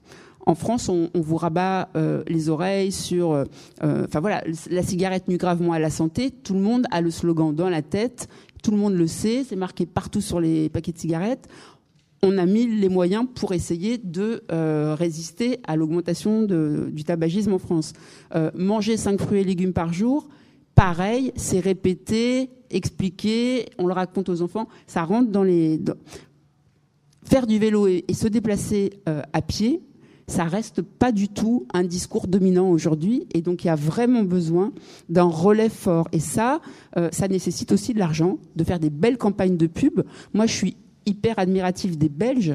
En France, on, vous rabat euh, les oreilles sur, euh, euh, enfin voilà, la cigarette nuit gravement à la santé. Tout le monde a le slogan dans la tête, tout le monde le sait, c'est marqué partout sur les paquets de cigarettes. On a mis les moyens pour essayer de résister à l'augmentation du tabagisme en France. manger 5 fruits et légumes par jour, pareil, c'est répété, expliqué, on le raconte aux enfants, ça rentre dans les faire du vélo et, se déplacer à pied, ça reste pas du tout un discours dominant aujourd'hui. Et donc, il y a vraiment besoin d'un relais fort. Et ça, euh, ça nécessite aussi de l'argent, de faire des belles campagnes de pub. Moi, je suis hyper admiratif des Belges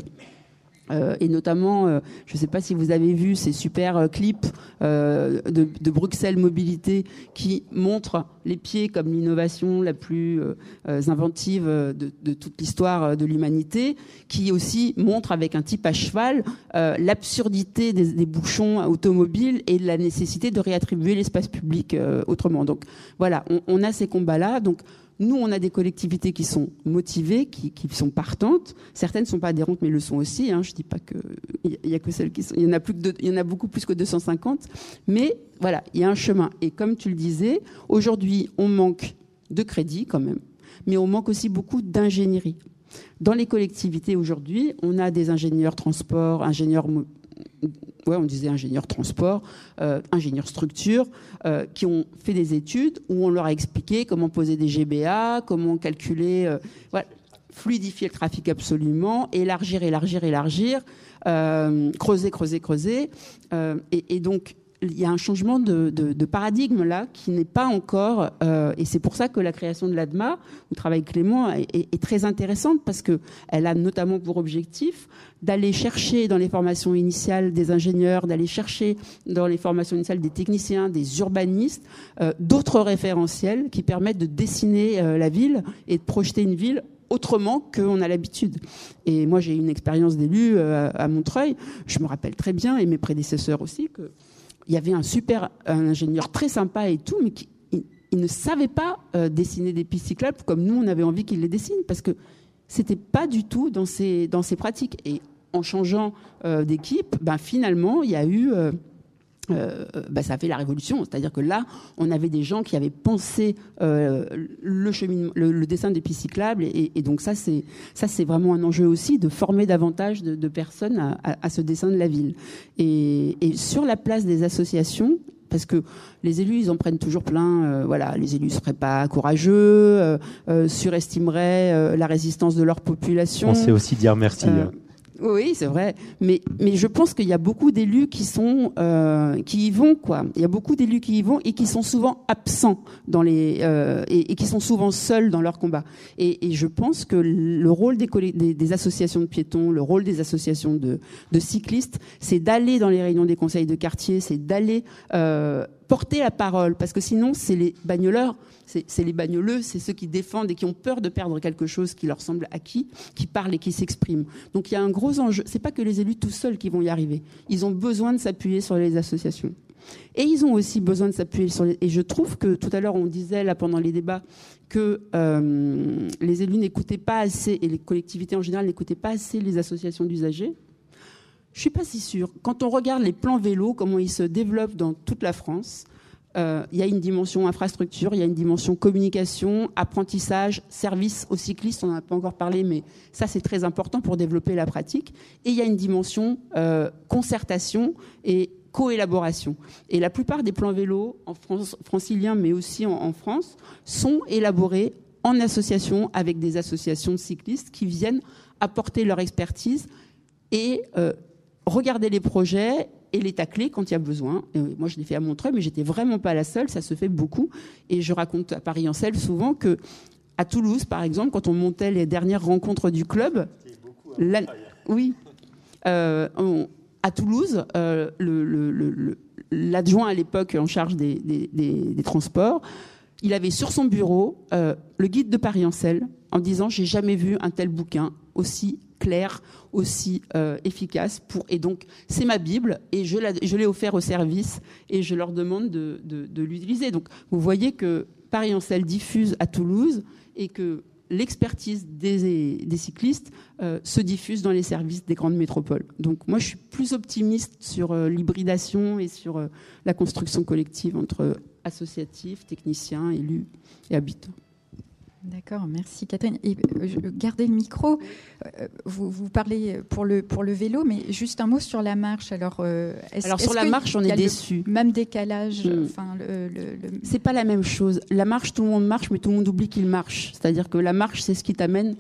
euh, et notamment, euh, je ne sais pas si vous avez vu ces super euh, clips de, Bruxelles Mobilité qui montrent les pieds comme l'innovation la plus inventive de, toute l'histoire de l'humanité, qui aussi montre avec un type à cheval l'absurdité des, bouchons automobiles et la nécessité de réattribuer l'espace public autrement. Donc voilà, on, on a ces combats-là. Donc nous, on a des collectivités qui sont motivées, qui, sont partantes. Certaines ne sont pas adhérentes, mais le sont aussi. Hein. Je ne dis pas qu'il y a que celles qui sont. Il y en a, plus il y en a beaucoup plus que 250. Mais voilà, il y a un chemin. Et comme tu le disais, aujourd'hui, on manque de crédit quand même, mais on manque aussi beaucoup d'ingénierie. Dans les collectivités aujourd'hui, on a des ingénieurs transport, ingénieurs ouais, on disait ingénieurs transport, euh, ingénieurs structure, euh, qui ont fait des études où on leur a expliqué comment poser des GBA, comment calculer, euh, fluidifier le trafic absolument, élargir, élargir, élargir, creuser, creuser, creuser. Et, et, donc, il y a un changement de, paradigme là qui n'est pas encore, euh, et c'est pour ça que la création de l'ADMA, où travaille Clément, est, très intéressante parce qu'elle a notamment pour objectif d'aller chercher dans les formations initiales des ingénieurs, d'aller chercher dans les formations initiales des techniciens, des urbanistes, euh, d'autres référentiels qui permettent de dessiner euh, la ville et de projeter une ville autrement qu'on a l'habitude. Et moi, j'ai une expérience d'élu à Montreuil. Je me rappelle très bien, et mes prédécesseurs aussi, que il y avait un super ingénieur très sympa et tout, mais qui il, ne savait pas euh, dessiner des pistes cyclables comme nous, on avait envie qu'il les dessine, parce que c'était pas du tout dans ses, dans ses pratiques. Et en changeant euh, d'équipe, ben, finalement, il y a eu... Euh, bah, ça a fait la révolution. C'est-à-dire que là, on avait des gens qui avaient pensé euh, le, chemin, le, dessin des pistes cyclables, et, donc ça, c'est ça, c'est vraiment un enjeu aussi de former davantage de, personnes à, ce dessin de la ville. Et, sur la place des associations, parce que les élus, ils en prennent toujours plein. euh, voilà, les élus seraient pas courageux, euh, euh, surestimeraient euh, la résistance de leur population. On sait aussi dire merci. Hein. Oui, c'est vrai. Mais, mais je pense qu'il y a beaucoup d'élus qui sont euh, qui y vont quoi. Il y a beaucoup d'élus qui y vont et qui sont souvent absents dans les euh, et, qui sont souvent seuls dans leur combat. Et, et je pense que le rôle des, des, des associations de piétons, le rôle des associations de, de cyclistes, c'est d'aller dans les réunions des conseils de quartier, c'est d'aller euh, porter la parole, parce que sinon c'est les bagnoleurs, c'est les bagnoleux, c'est ceux qui défendent et qui ont peur de perdre quelque chose qui leur semble acquis, qui parlent et qui s'expriment. Donc il y a un gros enjeu. C'est pas que les élus tout seuls qui vont y arriver. Ils ont besoin de s'appuyer sur les associations. Et ils ont aussi besoin de s'appuyer sur les... Et je trouve que tout à l'heure, on disait, là, pendant les débats, que euh, les élus n'écoutaient pas assez, et les collectivités en général n'écoutaient pas assez les associations d'usagers. Je suis pas si sûre. Quand on regarde les plans vélo, comment ils se développent dans toute la France, euh, il y a une dimension infrastructure, il y a une dimension communication, apprentissage, service aux cyclistes, on n'en a pas encore parlé, mais ça c'est très important pour développer la pratique. Et il y a une dimension euh, concertation et coélaboration. Et la plupart des plans vélo en France, franciliens, mais aussi en, en France, sont élaborés en association avec des associations de cyclistes qui viennent apporter leur expertise et euh, regarder les projets et les tacler quand il y a besoin. Et moi, je l'ai fait à Montreuil, mais j'étais vraiment pas la seule. Ça se fait beaucoup. Et je raconte à Paris en selle souvent que à Toulouse, par exemple, quand on montait les dernières rencontres du club, la- oui, euh, on- à Toulouse, euh, le- le- le- le- l'adjoint à l'époque en charge des, des- des- des transports, il avait sur son bureau euh, le guide de Paris en selle en disant j'ai jamais vu un tel bouquin aussi clair, aussi euh, efficace pour et donc c'est ma bible et je, la- je l'ai offert au service et je leur demande de, l'utiliser. Donc vous voyez que Paris en selle diffuse à Toulouse et que l'expertise des, cyclistes euh, se diffuse dans les services des grandes métropoles. Donc moi je suis plus optimiste sur euh, l'hybridation et sur la construction collective entre associatifs, techniciens, élus et habitants. D'accord, merci Catherine. Et euh, gardez le micro. Euh, Vous, vous parlez pour le, pour le vélo, mais juste un mot sur la marche. Alors, euh, Alors sur la marche, on est le déçus. Même décalage. Mm. Enfin, le, le- le- C'est pas la même chose. La marche, tout le monde marche, mais tout le monde oublie qu'il marche. C'est-à-dire que la marche, c'est ce qui t'amène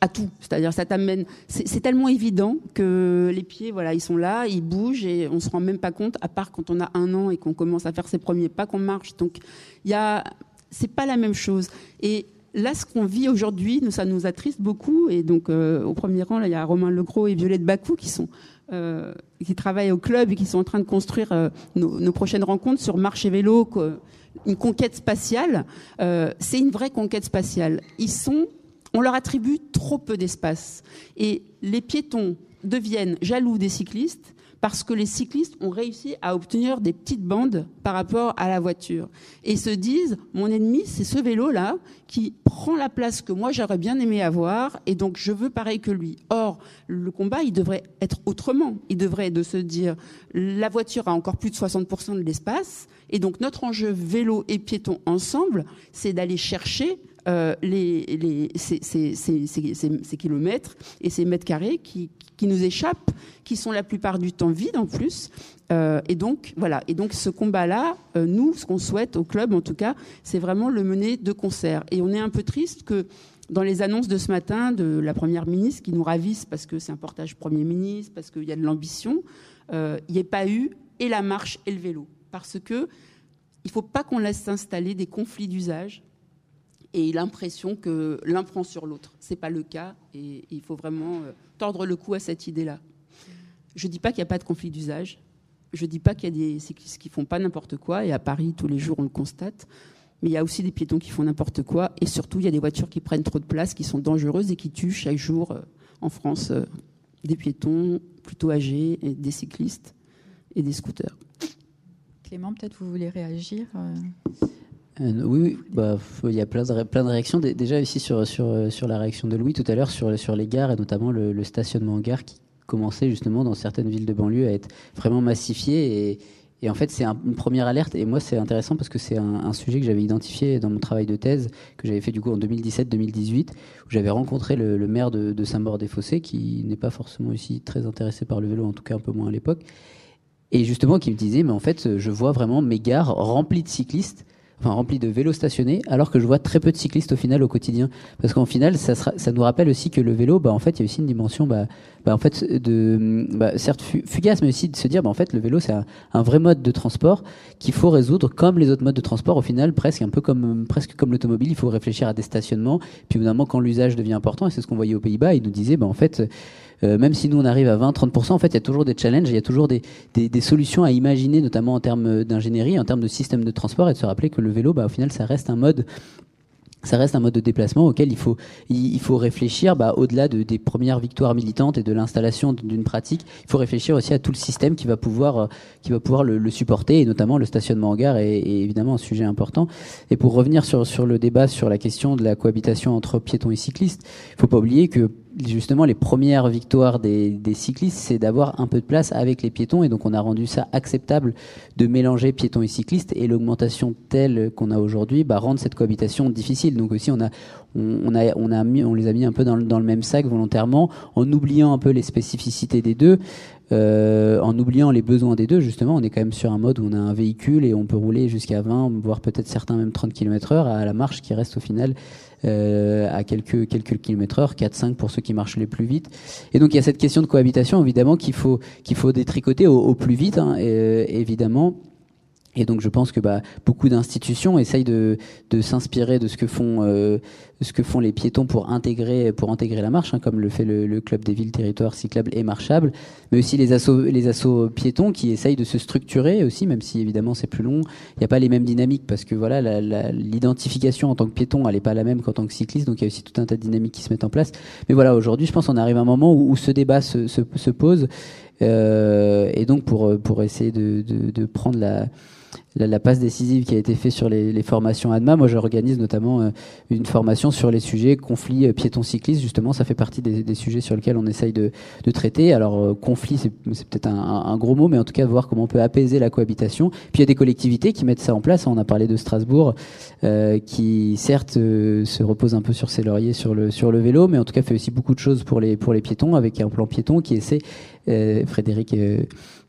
à tout. C'est-à-dire, ça t'amène. C'est c'est tellement évident que les pieds, voilà, ils sont là, ils bougent et on se rend même pas compte, à part quand on a un an et qu'on commence à faire ses premiers pas, qu'on marche. Donc, il y a, c'est pas la même chose. Et là, ce qu'on vit aujourd'hui, ça nous attriste beaucoup. Et donc, euh, au premier rang, il y a Romain Legros et Violette Bacou qui sont euh, travaillent au club et qui sont en train de construire euh, nos, prochaines rencontres sur marche et vélo, une conquête spatiale. C'est une vraie conquête spatiale. Ils sont, on leur attribue trop peu d'espace et les piétons deviennent jaloux des cyclistes parce que les cyclistes ont réussi à obtenir des petites bandes par rapport à la voiture et se disent mon ennemi c'est ce vélo là qui prend la place que moi j'aurais bien aimé avoir et donc je veux pareil que lui. Or le combat il devrait être autrement. Il devrait de se dire la voiture a encore plus de 60% de l'espace et donc notre enjeu vélo et piéton ensemble c'est d'aller chercher euh, les, ces, kilomètres et ces mètres carrés qui, nous échappent, qui sont la plupart du temps vides en plus. Euh, et donc voilà. Et donc ce combat-là, euh, nous, ce qu'on souhaite au club, en tout cas, c'est vraiment le mener de concert. Et on est un peu triste que dans les annonces de ce matin de la première ministre, qui nous ravissent parce que c'est un portage premier ministre, parce qu'il y a de l'ambition, il n'y ait pas eu et la marche et le vélo, parce que il faut pas qu'on laisse s'installer des conflits d'usage et l'impression que l'un prend sur l'autre. C'est pas le cas et il faut vraiment euh, tordre le cou à cette idée-là. Je dis pas qu'il n'y a pas de conflit d'usage. Je dis pas qu'il y a des cyclistes qui font pas n'importe quoi et à Paris tous les jours on le constate. Mais il y a aussi des piétons qui font n'importe quoi et surtout il y a des voitures qui prennent trop de place, qui sont dangereuses et qui tuent chaque jour euh, en France euh, des piétons plutôt âgés, des cyclistes et des scooters. Clément, peut-être vous voulez réagir euh, oui. Bah, il y a plein de, réactions. Dé- Déjà ici sur, sur, sur la réaction de Louis tout à l'heure sur, sur les gares et notamment le, stationnement en gare qui commençait justement dans certaines villes de banlieue à être vraiment massifié. Et, et en fait, c'est un- une première alerte. Et moi, c'est intéressant parce que c'est un, sujet que j'avais identifié dans mon travail de thèse que j'avais fait du coup en 2017-2018 où j'avais rencontré le, maire de, de Saint-Maur-des-Fossés qui n'est pas forcément aussi très intéressé par le vélo, en tout cas un peu moins à l'époque. et justement qui me disait, mais en fait, je vois vraiment mes gares remplies de cyclistes enfin rempli de vélos stationnés, alors que je vois très peu de cyclistes au final au quotidien. Parce qu'en final, ça, ça nous rappelle aussi que le vélo, bah, en fait, il y a aussi une dimension, bah, bah en fait, de, bah, certes fugace, mais aussi de se dire, bah, en fait, le vélo, c'est un, vrai mode de transport qu'il faut résoudre comme les autres modes de transport. Au final, presque un peu comme, presque comme l'automobile, il faut réfléchir à des stationnements. Puis évidemment, quand l'usage devient important, et c'est ce qu'on voyait aux Pays-Bas, ils nous disaient, bah, en fait, euh, même si nous on arrive à 20-30%, en fait, il y a toujours des challenges, il y a toujours des, des, des solutions à imaginer, notamment en termes d'ingénierie, en termes de système de transport, et de se rappeler que le vélo, bah, au final, ça reste un mode ça reste un mode de déplacement auquel il faut, il faut réfléchir, bah, au-delà de, des premières victoires militantes et de l'installation d'une pratique, il faut réfléchir aussi à tout le système qui va pouvoir, euh, qui va pouvoir le, le supporter, et notamment le stationnement en gare est, est, évidemment un sujet important. Et pour revenir sur, sur le débat sur la question de la cohabitation entre piétons et cyclistes, il faut pas oublier que justement les premières victoires des, cyclistes, c'est d'avoir un peu de place avec les piétons et donc on a rendu ça acceptable de mélanger piétons et cyclistes et l'augmentation telle qu'on a aujourd'hui bah, rend cette cohabitation difficile. Donc aussi on a mis les a mis un peu dans le, dans le même sac volontairement en oubliant un peu les spécificités des deux. Euh, en oubliant les besoins des deux, justement, on est quand même sur un mode où on a un véhicule et on peut rouler jusqu'à 20, voire peut-être certains même 30 km heure à la marche qui reste au final euh, à quelques quelques kilomètres heure, 4-5 pour ceux qui marchent les plus vite. Et donc il y a cette question de cohabitation évidemment qu'il faut qu'il faut détricoter au, plus vite, hein, et, évidemment. Et donc je pense que bah, beaucoup d'institutions essayent de, de s'inspirer de ce que font euh, ce que font les piétons pour intégrer pour intégrer la marche, hein, comme le fait le, le, club des villes territoires cyclables et marchables, mais aussi les assos les assos piétons qui essayent de se structurer aussi, même si évidemment c'est plus long. Il n'y a pas les mêmes dynamiques parce que voilà l'identification en tant que piéton elle n'est pas la même qu'en tant que cycliste, donc il y a aussi tout un tas de dynamiques qui se mettent en place. Mais voilà aujourd'hui je pense qu'on arrive à un moment où, où ce débat se, se, se pose euh, et donc pour pour essayer de, de, de prendre la la, la, passe décisive qui a été faite sur les, les formations ADMA. Moi, j'organise notamment euh, une formation sur les sujets conflits euh, piétons-cyclistes. Justement, ça fait partie des, des, sujets sur lesquels on essaye de, de traiter. Alors, euh, conflit, c'est peut-être un, un, gros mot, mais en tout cas, voir comment on peut apaiser la cohabitation. Puis, il y a des collectivités qui mettent ça en place. On a parlé de Strasbourg, euh, qui certes se repose un peu sur ses lauriers sur le, sur le vélo, mais en tout cas fait aussi beaucoup de choses pour les, pour les piétons, avec un plan piéton qui essaie, Frédéric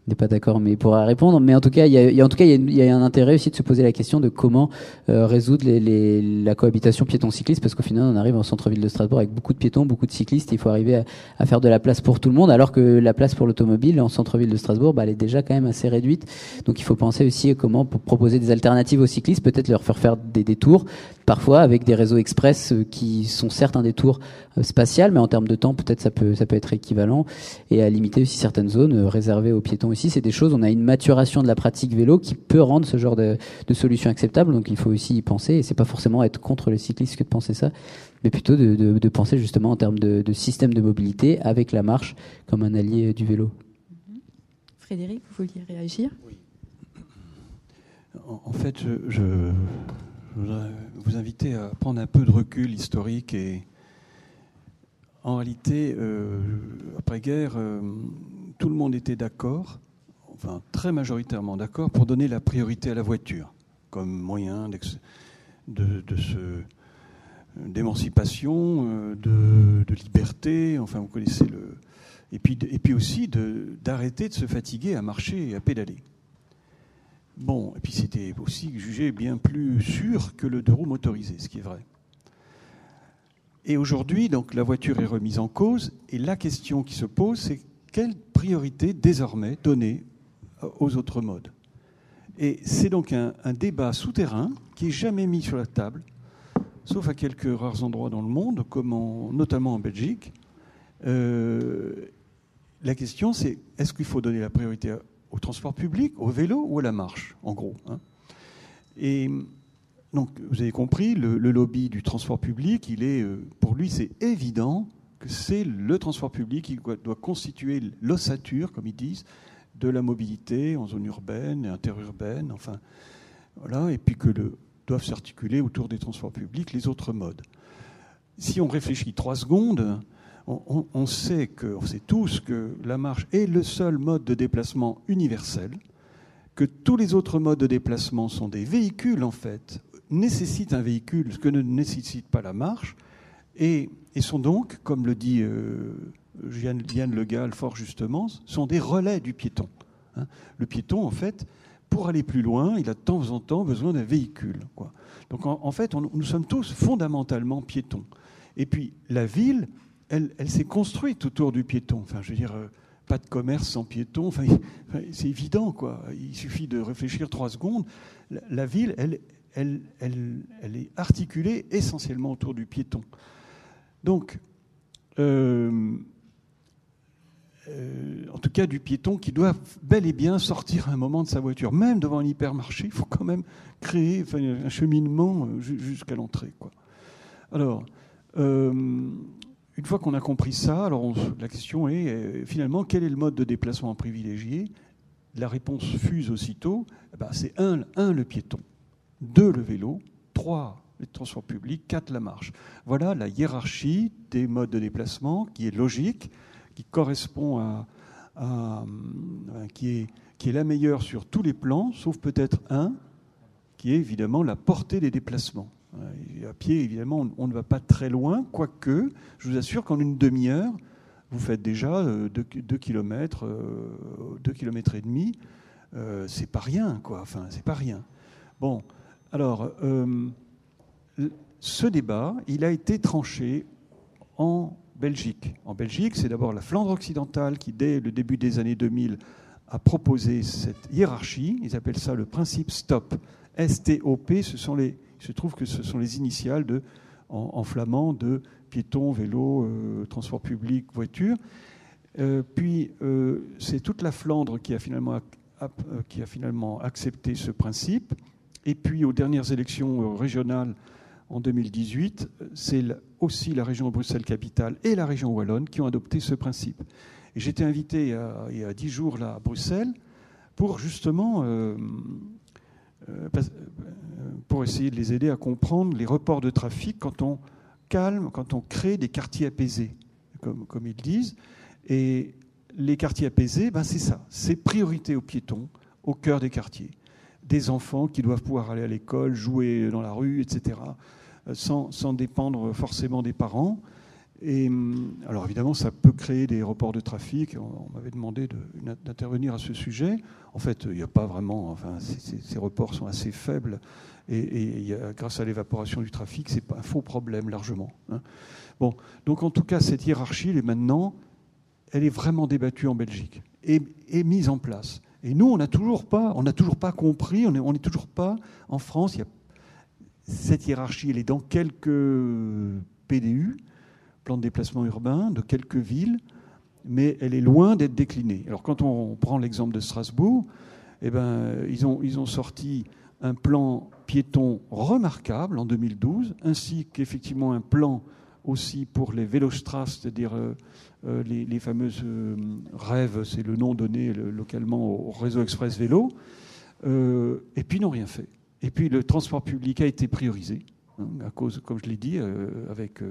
n'est pas d'accord, mais il pourra répondre. Mais en tout cas, il y a, en tout cas, il y, a, il y, a, un intérêt aussi de se poser la question de comment euh, résoudre les, les, la cohabitation piéton-cycliste, parce qu'au final, on arrive en centre-ville de Strasbourg avec beaucoup de piétons, beaucoup de cyclistes. Il faut arriver à, à, faire de la place pour tout le monde, alors que la place pour l'automobile en centre-ville de Strasbourg, bah, elle est déjà quand même assez réduite. Donc, il faut penser aussi à comment proposer des alternatives aux cyclistes, peut-être leur faire faire des détours, parfois avec des réseaux express euh, qui sont certes un détour euh, spatial, mais en termes de temps, peut-être ça peut ça peut être équivalent, et à limiter aussi certaines zones réservées aux piétons aussi, c'est des choses, on a une maturation de la pratique vélo qui peut rendre ce genre de, de solution acceptable. Donc il faut aussi y penser. Et c'est pas forcément être contre les cyclistes que de penser ça, mais plutôt de, de, de penser justement en termes de, de, système de mobilité avec la marche comme un allié du vélo. Frédéric, vous vouliez réagir? Oui. En, en fait, je, je, je voudrais vous inviter à prendre un peu de recul historique et en réalité, euh, après-guerre, euh, tout le monde était d'accord, enfin très majoritairement d'accord, pour donner la priorité à la voiture comme moyen de, de d'émancipation, euh, de, de, liberté, enfin vous connaissez le... Et puis, et puis aussi d'arrêter de, se fatiguer à marcher et à pédaler. Bon, et puis c'était aussi jugé bien plus sûr que le deux roues motorisé, ce qui est vrai. Et aujourd'hui, donc, la voiture est remise en cause, et la question qui se pose, c'est quelle priorité désormais donner aux autres modes? Et c'est donc un, débat souterrain qui est jamais mis sur la table, sauf à quelques rares endroits dans le monde, comme en, notamment en Belgique. Euh, la question, c'est est-ce qu'il faut donner la priorité au transport public, au vélo ou à la marche, en gros hein Et donc, vous avez compris, le, le, lobby du transport public, il est, pour lui, c'est évident que c'est le transport public qui doit constituer l'ossature, comme ils disent, de la mobilité en zone urbaine et interurbaine, enfin, voilà, et puis que le, doivent s'articuler autour des transports publics les autres modes. Si on réfléchit trois secondes, on, sait que, on tous que la marche est le seul mode de déplacement universel, que tous les autres modes de déplacement sont des véhicules en fait, nécessitent un véhicule, ce que ne nécessite pas la marche, et, sont donc, comme le dit euh, Yann, Yann Le Gall fort justement, sont des relais du piéton. hein. Le piéton, en fait, pour aller plus loin, il a de temps en temps besoin d'un véhicule. Donc en, fait, nous sommes tous fondamentalement piétons. Et puis la ville, elle, s'est construite autour du piéton. Enfin, je veux dire, euh, pas de commerce sans piéton. Enfin, c'est évident, quoi. Il suffit de réfléchir trois secondes. La, ville, elle, est articulée essentiellement autour du piéton. Donc, euh, euh, en tout cas du piéton qui doit bel et bien sortir un moment de sa voiture. Même devant un hypermarché, il faut quand même créer un cheminement jusqu'à l'entrée. Alors, euh, une fois qu'on a compris ça, alors la question est finalement quel est le mode de déplacement privilégié? La réponse fuse aussitôt. Eh ben, c'est un, le piéton, deux, le vélo, trois, les transports publics, quatre, la marche. Voilà la hiérarchie des modes de déplacement qui est logique qui correspond à, euh, qui est la meilleure sur tous les plans, sauf peut-être un, qui est évidemment la portée des déplacements. À pied, évidemment, on, ne va pas très loin, quoique, je vous assure qu'en une demi-heure, vous faites déjà 2 km, 2 km et demi. Euh, c'est pas rien, quoi. Enfin, c'est pas rien. Bon, alors, euh, ce débat, il a été tranché en Belgique. En Belgique, c'est d'abord la Flandre occidentale qui, dès le début des années 2000, a proposé cette hiérarchie. Ils appellent ça le principe STOP. S-T-O-P, ce sont les, il se trouve que ce sont les initiales de, en, flamand de piéton, vélo, euh, transport public, voiture. Euh, puis, euh, c'est toute la Flandre qui a, finalement, qui a finalement accepté ce principe. Et puis, aux dernières élections régionales en 2018, c'est aussi la région Bruxelles-Capitale et la région Wallonne qui ont adopté ce principe. J'étais invité il y a dix jours là, à Bruxelles pour justement euh, euh, euh, pour essayer de les aider à comprendre les reports de trafic quand on calme, quand on crée des quartiers apaisés, comme, comme ils disent. Et les quartiers apaisés, ben c'est ça, c'est priorité aux piétons au cœur des quartiers. Des enfants qui doivent pouvoir aller à l'école, jouer dans la rue, etc sans, dépendre forcément des parents. Hum, alors évidemment, ça peut créer des reports de trafic. On, m'avait demandé d'intervenir à ce sujet. En fait, il n'y a pas vraiment. Enfin, ces, reports sont assez faibles. Et, grâce à l'évaporation du trafic, c'est pas un faux problème largement. Hein. Bon, donc en tout cas, cette hiérarchie, elle est maintenant, elle est vraiment débattue en Belgique et, mise en place. Et nous, on n'a toujours pas, on n'a toujours pas compris. On n'est est toujours pas en France. Y a cette hiérarchie, elle est dans quelques PDU, plan de déplacement urbain, de quelques villes, mais elle est loin d'être déclinée. Alors quand on prend l'exemple de Strasbourg, eh ben, ils, ont, sorti un plan piéton remarquable en 2012, ainsi qu'effectivement un plan aussi pour les Vélostrass, c'est-à-dire euh, euh, les, fameuses euh, rêves, c'est le nom donné localement au réseau express vélo, et puis ils n'ont rien fait. Et puis le transport public a été priorisé, hein, à cause, comme je l'ai dit, avec,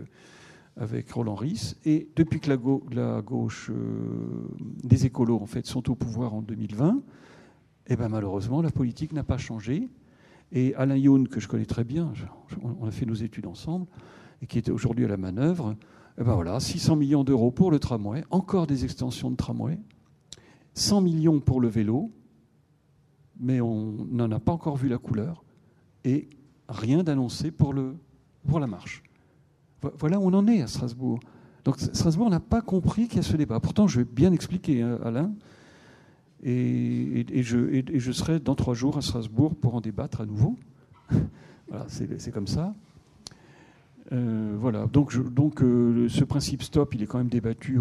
avec Roland Ries. Et depuis que la, gauche, euh, des écolos, en fait, sont au pouvoir en 2020, et eh ben, malheureusement, la politique n'a pas changé. Et Alain Youn, que je connais très bien, on a fait nos études ensemble, et qui était aujourd'hui à la manœuvre, eh ben voilà, 600 millions d'euros pour le tramway, encore des extensions de tramway, 100 millions pour le vélo, mais on n'en a pas encore vu la couleur et rien d'annoncé pour, pour la marche. Voilà on en est à Strasbourg. Donc Strasbourg n'a pas compris qu'il y a ce débat. Pourtant, je vais bien expliquer, hein, Alain. Et, je, serai dans trois jours à Strasbourg pour en débattre à nouveau. voilà, c'est comme ça. Euh, voilà, donc, donc euh, ce principe stop, il est quand même débattu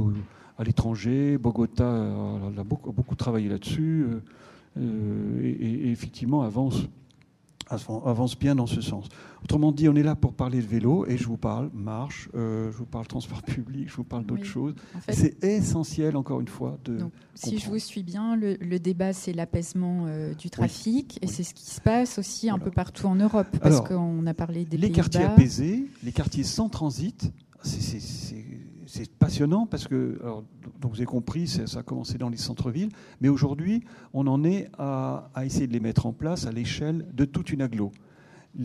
à l'étranger. Bogota a, beaucoup, travaillé là-dessus. Euh, et, effectivement avance avance bien dans ce sens. Autrement dit, on est là pour parler de vélo et je vous parle marche, euh, je vous parle transport public, je vous parle d'autres choses. c'est essentiel, encore une fois, de. si je vous suis bien, le, débat, c'est l'apaisement euh, du trafic et c'est ce qui se passe aussi un peu partout en Europe parce qu'on a parlé des Les quartiers apaisés, les quartiers sans transit, c'est c'est passionnant parce que, donc vous avez compris, ça a commencé dans les centres-villes, mais aujourd'hui, on en est à, essayer de les mettre en place à l'échelle de toute une aglo.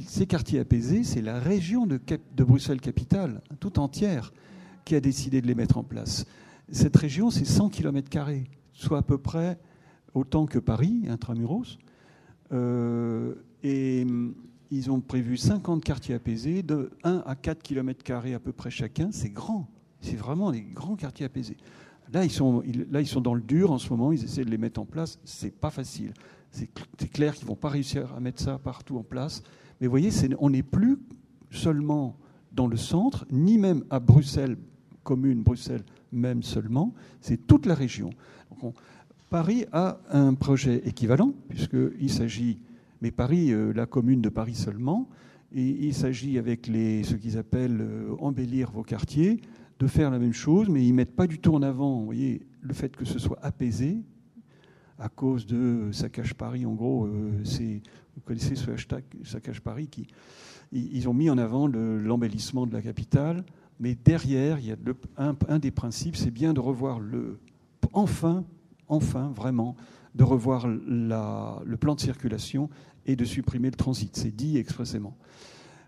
Ces quartiers apaisés, c'est la région de, Bruxelles-Capitale, tout entière, qui a décidé de les mettre en place. Cette région, c'est 100 km, soit à peu près autant que Paris, intramuros. Euh, et ils ont prévu 50 quartiers apaisés, de 1 à 4 km à peu près chacun. C'est grand. C'est vraiment des grands quartiers apaisés. Là ils, sont, là, ils sont dans le dur en ce moment. Ils essaient de les mettre en place. C'est pas facile. C'est clair qu'ils vont pas réussir à mettre ça partout en place. Mais vous voyez, on n'est plus seulement dans le centre, ni même à Bruxelles, commune Bruxelles même seulement. C'est toute la région. Paris a un projet équivalent, puisqu'il s'agit, mais Paris, euh, la commune de Paris seulement, et il s'agit avec les, ce qu'ils appellent euh, embellir vos quartiers, de faire la même chose, mais ils mettent pas du tout en avant vous voyez, le fait que ce soit apaisé, à cause de Saccage Paris, en gros, euh, c'est, vous connaissez ce hashtag Saccage Paris, qui, ils ont mis en avant l'embellissement de la capitale, mais derrière, il y a un, un, des principes, c'est bien de revoir le, enfin enfin vraiment de revoir le plan de circulation et de supprimer le transit. C'est dit expressément.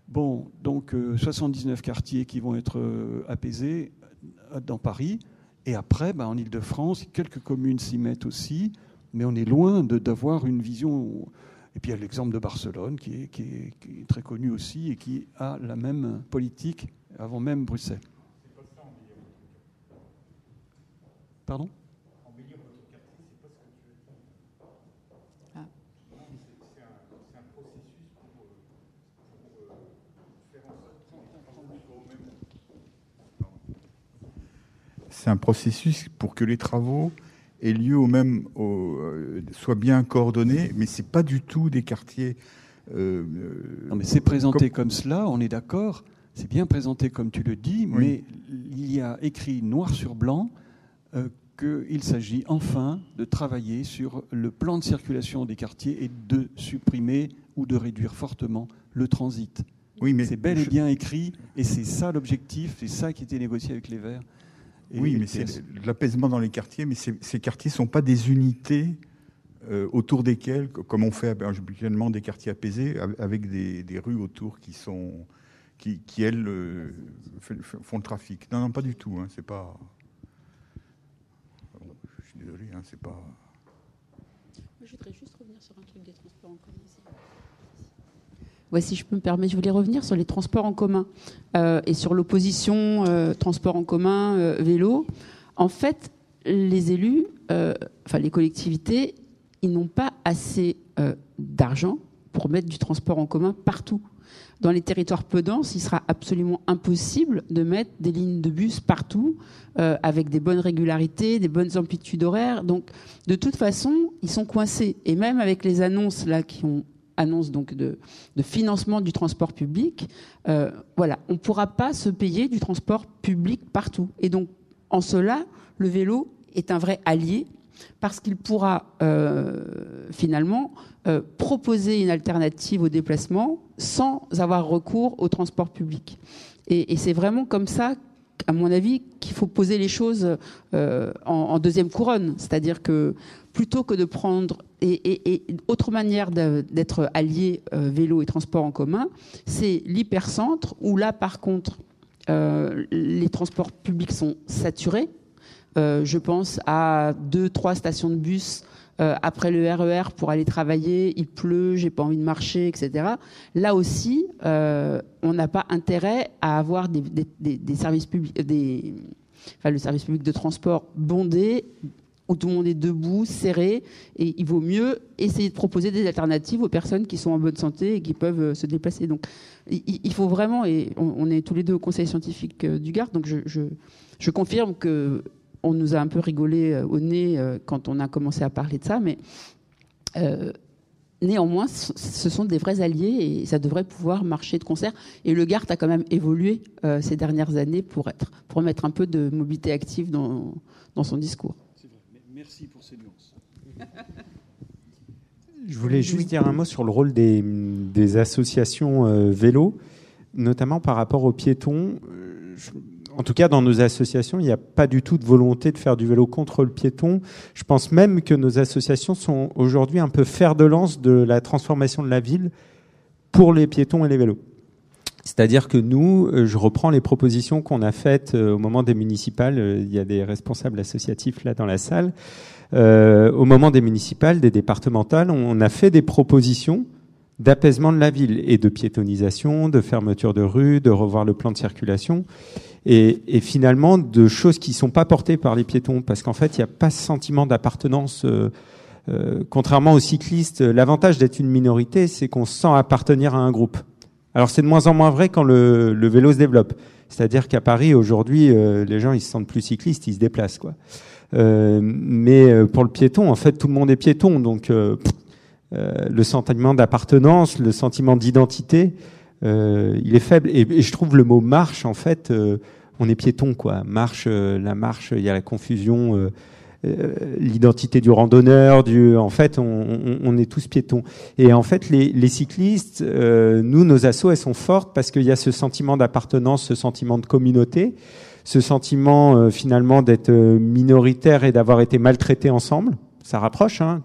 Bon, donc 79 euh, quartiers qui vont être euh, apaisés euh, dans Paris. Et après, ben, en Ile-de-France, quelques communes s'y mettent aussi, mais on est loin d'avoir une vision. Et puis il y a l'exemple de Barcelone, qui est, qui est, très connu aussi et qui a la même politique avant même Bruxelles. Pardon? C'est un processus pour que les travaux aient lieu au même, euh, soient bien coordonnés, mais c'est pas du tout des quartiers. Euh, non, mais c'est présenté comme... cela, on est d'accord. C'est bien présenté comme tu le dis, mais il y a écrit noir sur blanc euh, qu'il s'agit enfin de travailler sur le plan de circulation des quartiers et de supprimer ou de réduire fortement le transit. Oui, mais c'est bel et bien écrit, et c'est ça l'objectif, c'est ça qui était négocié avec les Verts oui, mais c'est l'apaisement dans les quartiers, mais ces, quartiers ne sont pas des unités euh, autour desquelles, comme on fait habituellement des quartiers apaisés, avec des, rues autour qui sont qui, elles euh, font le trafic. Non, non, pas du tout. Hein, c'est pas. Je suis désolé, hein, c'est pas. Je voudrais juste revenir sur un truc des transports en commun si je peux me permettre, je voulais revenir sur les transports en commun euh, et sur l'opposition euh, transport en commun, euh, vélo. En fait, les élus, enfin les collectivités, ils n'ont pas assez d'argent pour mettre du transport en commun partout. Dans les territoires peu denses, il sera absolument impossible de mettre des lignes de bus partout avec des bonnes régularités, des bonnes amplitudes horaires. Donc, de toute façon, ils sont coincés. Et même avec les annonces là qui ont annonce donc de, financement du transport public, euh, on ne pourra pas se payer du transport public partout. Et donc, en cela, le vélo est un vrai allié parce qu'il pourra euh, finalement euh, proposer une alternative au déplacement sans avoir recours au transport public. Et, c'est vraiment comme ça, à mon avis, qu'il faut poser les choses en, deuxième couronne. C'est-à-dire que plutôt que de prendre et, autre manière d'être allié euh, vélo et transport en commun, c'est l'hypercentre où là par contre euh, les transports publics sont saturés. Euh, je pense à deux, trois stations de bus après le RER e pour aller travailler, il pleut, j'ai pas envie de marcher, etc. Là aussi, on n'a pas intérêt à avoir des, services publics, enfin, le service public de transport bondé où tout le monde est debout, serré, et il vaut mieux essayer de proposer des alternatives aux personnes qui sont en bonne santé et qui peuvent euh, se déplacer. Donc, il faut vraiment, et on est tous les deux au conseil scientifique euh, du Gard, donc je, confirme que on nous a un peu rigolé euh, au nez quand on a commencé à parler de ça, mais néanmoins, ce sont des vrais alliés et ça devrait pouvoir marcher de concert. Et le Gard a quand même évolué ces dernières années pour être, pour mettre un peu de mobilité active dans son discours. Merci pour ces nuances. Je voulais juste dire un mot sur le rôle des, associations euh, vélo, notamment par rapport aux piétons. Euh, en tout cas, dans nos associations, il n'y a pas du tout de volonté de faire du vélo contre le piéton. Je pense même que nos associations sont aujourd'hui un peu fer de lance de la transformation de la ville pour les piétons et les vélos. C'est-à-dire que nous, euh, je reprends les propositions qu'on a faites euh, au moment des municipales. Euh, il y a des responsables associatifs là dans la salle. au moment des municipales, des départementales, on a fait des propositions d'apaisement de la ville et de piétonisation, de fermeture de rues, de revoir le plan de circulation et, et finalement de choses qui sont pas portées par les piétons parce qu'en fait il n'y a pas ce sentiment d'appartenance. Euh, euh, contrairement aux cyclistes, l'avantage d'être une minorité, c'est qu'on se sent appartenir à un groupe. Alors c'est de moins en moins vrai quand le, vélo se développe. C'est-à-dire qu'à Paris aujourd'hui, euh, les gens ils se sentent plus cyclistes, ils se déplacent quoi. Euh, mais pour le piéton, en fait, tout le monde est piéton, donc euh, le sentiment d'appartenance, le sentiment d'identité, euh, il est faible. Et, je trouve le mot marche, en fait, euh, on est piéton, quoi. Marche, la marche, il y a la confusion l'identité du randonneur, du, en fait, on, est tous piétons. Et en fait, les, cyclistes, nous, nos assos, elles sont fortes parce qu'il y a ce sentiment d'appartenance, ce sentiment de communauté, ce sentiment finalement d'être minoritaire et d'avoir été maltraité ensemble. Ça rapproche, hein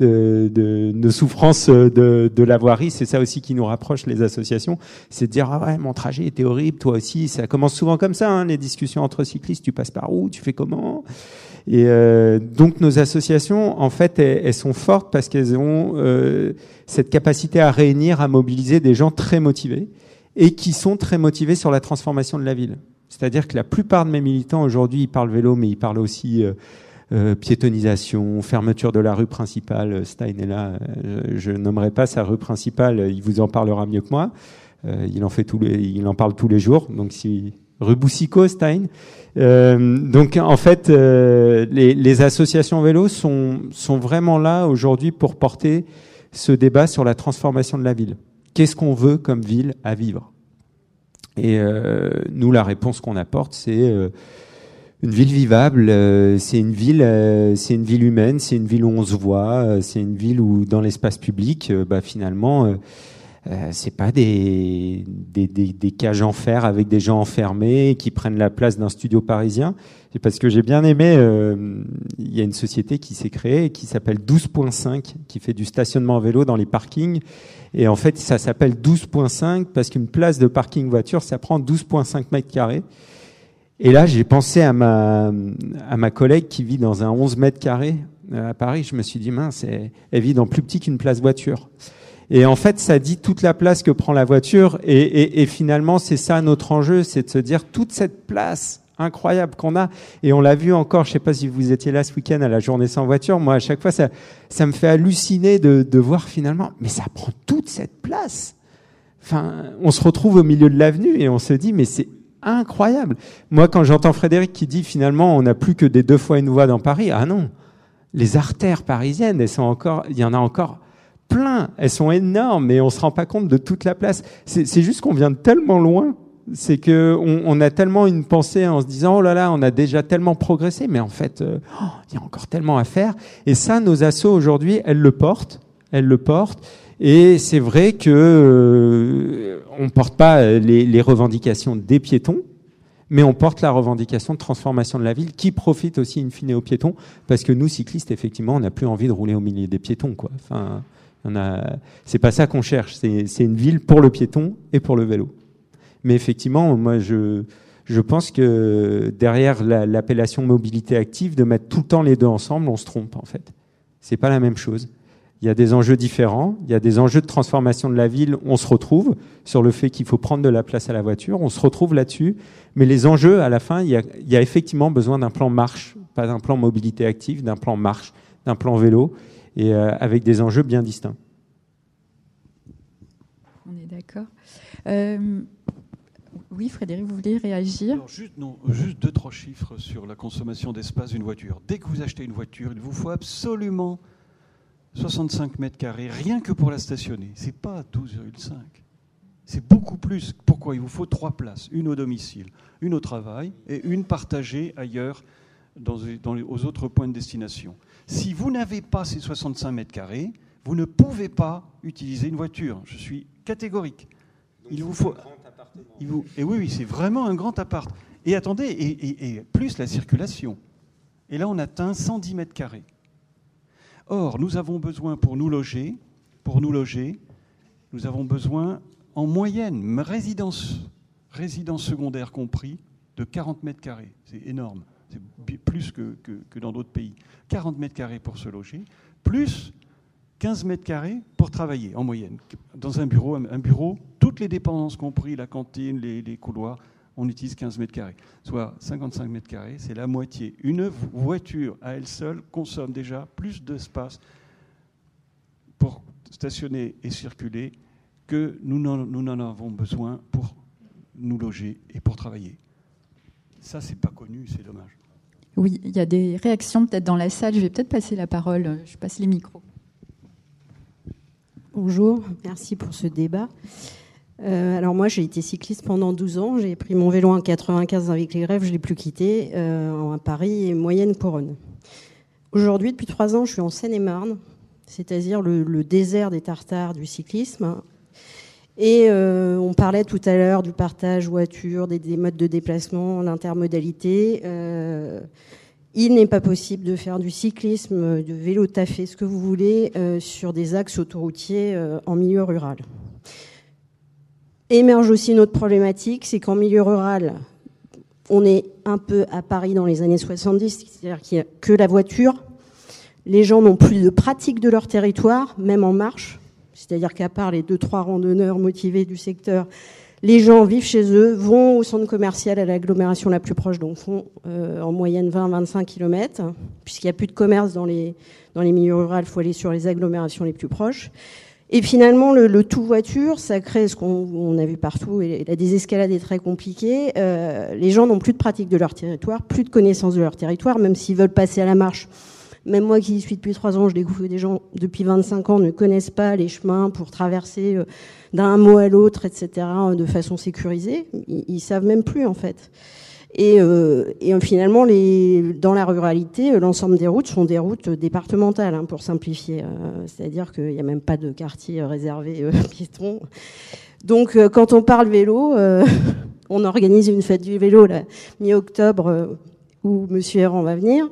de, nos souffrances de, de la voirie. C'est ça aussi qui nous rapproche les associations. C'est de dire ah ouais mon trajet était horrible, toi aussi. Ça commence souvent comme ça, hein, les discussions entre cyclistes. Tu passes par où? Tu fais comment? Et euh, donc nos associations, en fait, elles, sont fortes parce qu'elles ont euh, cette capacité à réunir, à mobiliser des gens très motivés et qui sont très motivés sur la transformation de la ville. C'est-à-dire que la plupart de mes militants aujourd'hui, ils parlent vélo, mais ils parlent aussi euh, euh, piétonisation, fermeture de la rue principale. Stein est là, euh, je, nommerai pas sa rue principale, il vous en parlera mieux que moi. Euh, il en fait tous les, il en parle tous les jours. Donc si rue Boussico, Stein. donc en fait, les, les, associations vélo sont sont vraiment là aujourd'hui pour porter ce débat sur la transformation de la ville. Qu'est-ce qu'on veut comme ville à vivre? Et nous, la réponse qu'on apporte, c'est une ville vivable, euh, c'est une ville, euh, c'est une ville humaine, c'est une ville où on se voit, euh, c'est une ville où dans l'espace public, bah finalement, c'est pas des, des, des, des, cages en fer avec des gens enfermés qui prennent la place d'un studio parisien. C'est parce que j'ai bien aimé, il y a une société qui s'est créée qui s'appelle 12.5, qui fait du stationnement à vélo dans les parkings. Et en fait, ça s'appelle 12.5 parce qu'une place de parking voiture, ça prend 12.5 mètres carrés. Et là, j'ai pensé à ma, à ma collègue qui vit dans un 11 mètres carrés euh, à Paris. Je me suis dit, mince, elle vit dans plus petit qu'une place voiture. Et en fait, ça dit toute la place que prend la voiture. Et, et, et finalement, c'est ça notre enjeu, c'est de se dire toute cette place incroyable qu'on a. Et on l'a vu encore, je sais pas si vous étiez là ce week-end à la journée sans voiture. Moi, à chaque fois, ça, ça me fait halluciner de, de voir finalement, mais ça prend toute cette place. Enfin, on se retrouve au milieu de l'avenue et on se dit, mais c'est incroyable. Moi, quand j'entends Frédéric qui dit finalement on n'a plus que des deux fois une voie dans Paris, ah non, les artères parisiennes, elles sont encore, il y en a encore plein, elles sont énormes, mais on se rend pas compte de toute la place. C'est juste qu'on vient de tellement loin, c'est que on, a tellement une pensée en se disant oh là là, on a déjà tellement progressé, mais en fait, euh, oh, il y a encore tellement à faire. Et ça, nos assos aujourd'hui, elles le portent, elles le portent. Et c'est vrai que euh, on porte pas les, les, revendications des piétons, mais on porte la revendication de transformation de la ville qui profite aussi in fine aux piétons, parce que nous cyclistes, effectivement, on n'a plus envie de rouler au milieu des piétons, quoi. C'est pas ça qu'on cherche. C'est une ville pour le piéton et pour le vélo. Mais effectivement, moi, je pense que derrière l'appellation mobilité active, de mettre tout le temps les deux ensemble, on se trompe en fait. C'est pas la même chose. Il y a des enjeux différents, il y a des enjeux de transformation de la ville, on se retrouve sur le fait qu'il faut prendre de la place à la voiture, on se retrouve là-dessus, mais les enjeux, à la fin, il y a effectivement besoin d'un plan marche, pas d'un plan mobilité active, d'un plan marche, d'un plan vélo, et euh, avec des enjeux bien distincts. On est d'accord. Euh, oui, Frédéric, vous voulez réagir? Alors, juste, non, juste deux, trois chiffres sur la consommation d'espace d'une voiture. Dès que vous achetez une voiture, il vous faut absolument 65 mètres carrés, rien que pour la stationner. C'est pas 12,5. C'est beaucoup plus. Pourquoi? Il vous faut trois places. Une au domicile, une au travail et une partagée ailleurs dans, dans, aux autres points de destination. Si vous n'avez pas ces 65 mètres carrés, vous ne pouvez pas utiliser une voiture. Je suis catégorique. il vous faut. Il vous, et oui, oui, c'est vraiment un grand appart. Et attendez, et, et plus la circulation. Et là, on atteint 110 mètres carrés. Or, nous avons besoin pour nous loger, pour nous loger, nous avons besoin en moyenne, résidence, résidence secondaire compris, de 40 mètres carrés. C'est énorme. C'est plus que, dans d'autres pays. 40 mètres carrés pour se loger, plus 15 mètres carrés pour travailler en moyenne. Dans un bureau, un bureau, toutes les dépendances compris, la cantine, les, couloirs, on utilise 15 mètres carrés, soit 55 mètres carrés, c'est la moitié. Une voiture à elle seule consomme déjà plus d'espace pour stationner et circuler que nous n'en avons besoin pour nous loger et pour travailler. Ça, c'est pas connu, c'est dommage. Oui, il y a des réactions peut-être dans la salle. Je vais peut-être passer la parole. Je passe les micros. Bonjour, merci pour ce débat. Euh, alors moi, j'ai été cycliste pendant 12 ans. J'ai pris mon vélo en 95 avec les grèves, je ne l'ai plus quitté, euh, à Paris et moyenne couronne. Aujourd'hui, depuis trois ans, je suis en Seine-et-Marne, c'est-à-dire le, désert des tartares du cyclisme. Et euh, on parlait tout à l'heure du partage voiture, des, des, modes de déplacement, l'intermodalité il n'est pas possible de faire du cyclisme, de vélo taffé, ce que vous voulez, euh, sur des axes autoroutiers euh, en milieu rural. Émerge aussi une autre problématique, c'est qu'en milieu rural, on est un peu à Paris dans les années 70, c'est-à-dire qu'il n'y a que la voiture. Les gens n'ont plus de pratique de leur territoire, même en marche. C'est-à-dire qu'à part les deux, trois randonneurs motivés du secteur, les gens vivent chez eux, vont au centre commercial à l'agglomération la plus proche, donc font euh, en moyenne 20-25 km. Puisqu'il n'y a plus de commerce dans les, dans les milieux ruraux, il faut aller sur les agglomérations les plus proches. Et finalement, le, tout voiture, ça crée ce qu'on a vu partout, et la désescalade est très compliquée. Euh, les gens n'ont plus de pratique de leur territoire, plus de connaissance de leur territoire, même s'ils veulent passer à la marche. Même moi qui suis depuis trois ans, je découvre que des gens depuis 25 ans ne connaissent pas les chemins pour traverser euh, d'un mot à l'autre, etc., de façon sécurisée. Ils, ne savent même plus en fait. Et, euh, finalement, dans la ruralité, l'ensemble des routes sont des routes départementales, hein, pour simplifier. Euh, c'est-à-dire qu'il n'y a même pas de quartier réservé euh, piétons. Donc, euh, quand on parle vélo, euh, on organise une fête du vélo mi-octobre où Monsieur Errand va venir.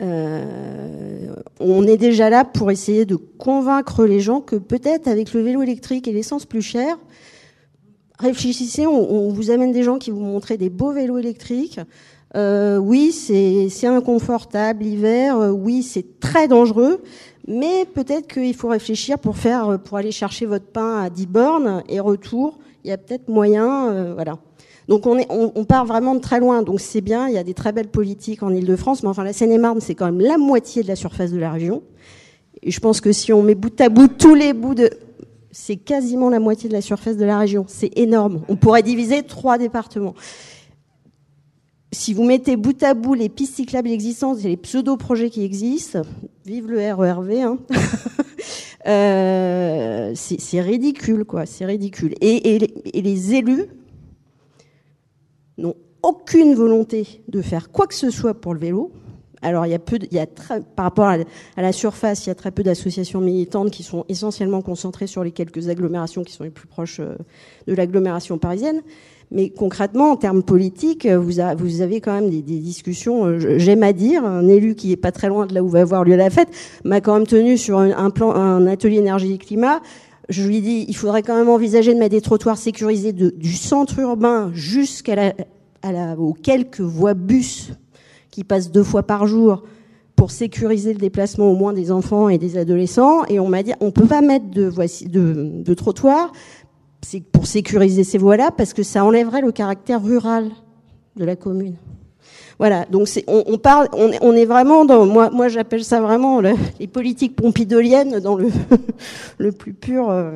Euh, on est déjà là pour essayer de convaincre les gens que peut-être avec le vélo électrique et l'essence plus chère, réfléchissez, on, vous amène des gens qui vous montrent des beaux vélos électriques. Euh, oui, c'est inconfortable l'hiver, euh, oui, c'est très dangereux, mais peut-être qu'il faut réfléchir pour faire, pour aller chercher votre pain à 10 bornes et retour. Il y a peut-être moyen, euh, voilà. Donc on, part vraiment de très loin. Donc c'est bien, il y a des très belles politiques en Ile-de-France, mais enfin la Seine-et-Marne, c'est quand même la moitié de la surface de la région. Et je pense que si on met bout à bout tous les bouts de... C'est quasiment la moitié de la surface de la région. C'est énorme. On pourrait diviser trois départements. Si vous mettez bout à bout les pistes cyclables existantes et les pseudo-projets qui existent, vive le RERV, hein euh, c'est ridicule, quoi. C'est ridicule. Et les élus n'ont aucune volonté de faire quoi que ce soit pour le vélo. Alors, il y a peu, il y a très, par rapport à, la surface, il y a très peu d'associations militantes qui sont essentiellement concentrées sur les quelques agglomérations qui sont les plus proches euh, de l'agglomération parisienne. Mais concrètement, en termes politiques, vous, vous avez quand même des, discussions. Euh, j'aime à dire, un élu qui est pas très loin de là où va avoir lieu la fête m'a quand même tenu sur un, plan, un atelier énergie et climat je lui dis, il faudrait quand même envisager de mettre des trottoirs sécurisés du centre urbain jusqu'à aux quelques voies bus qui passent deux fois par jour pour sécuriser le déplacement au moins des enfants et des adolescents. Et on m'a dit, on peut pas mettre de, de, de trottoirs pour sécuriser ces voies-là parce que ça enlèverait le caractère rural de la commune. Voilà, donc on, on, parle, on, on, est vraiment dans, moi, moi j'appelle ça vraiment les politiques pompidoliennes dans le, le plus pur. Euh.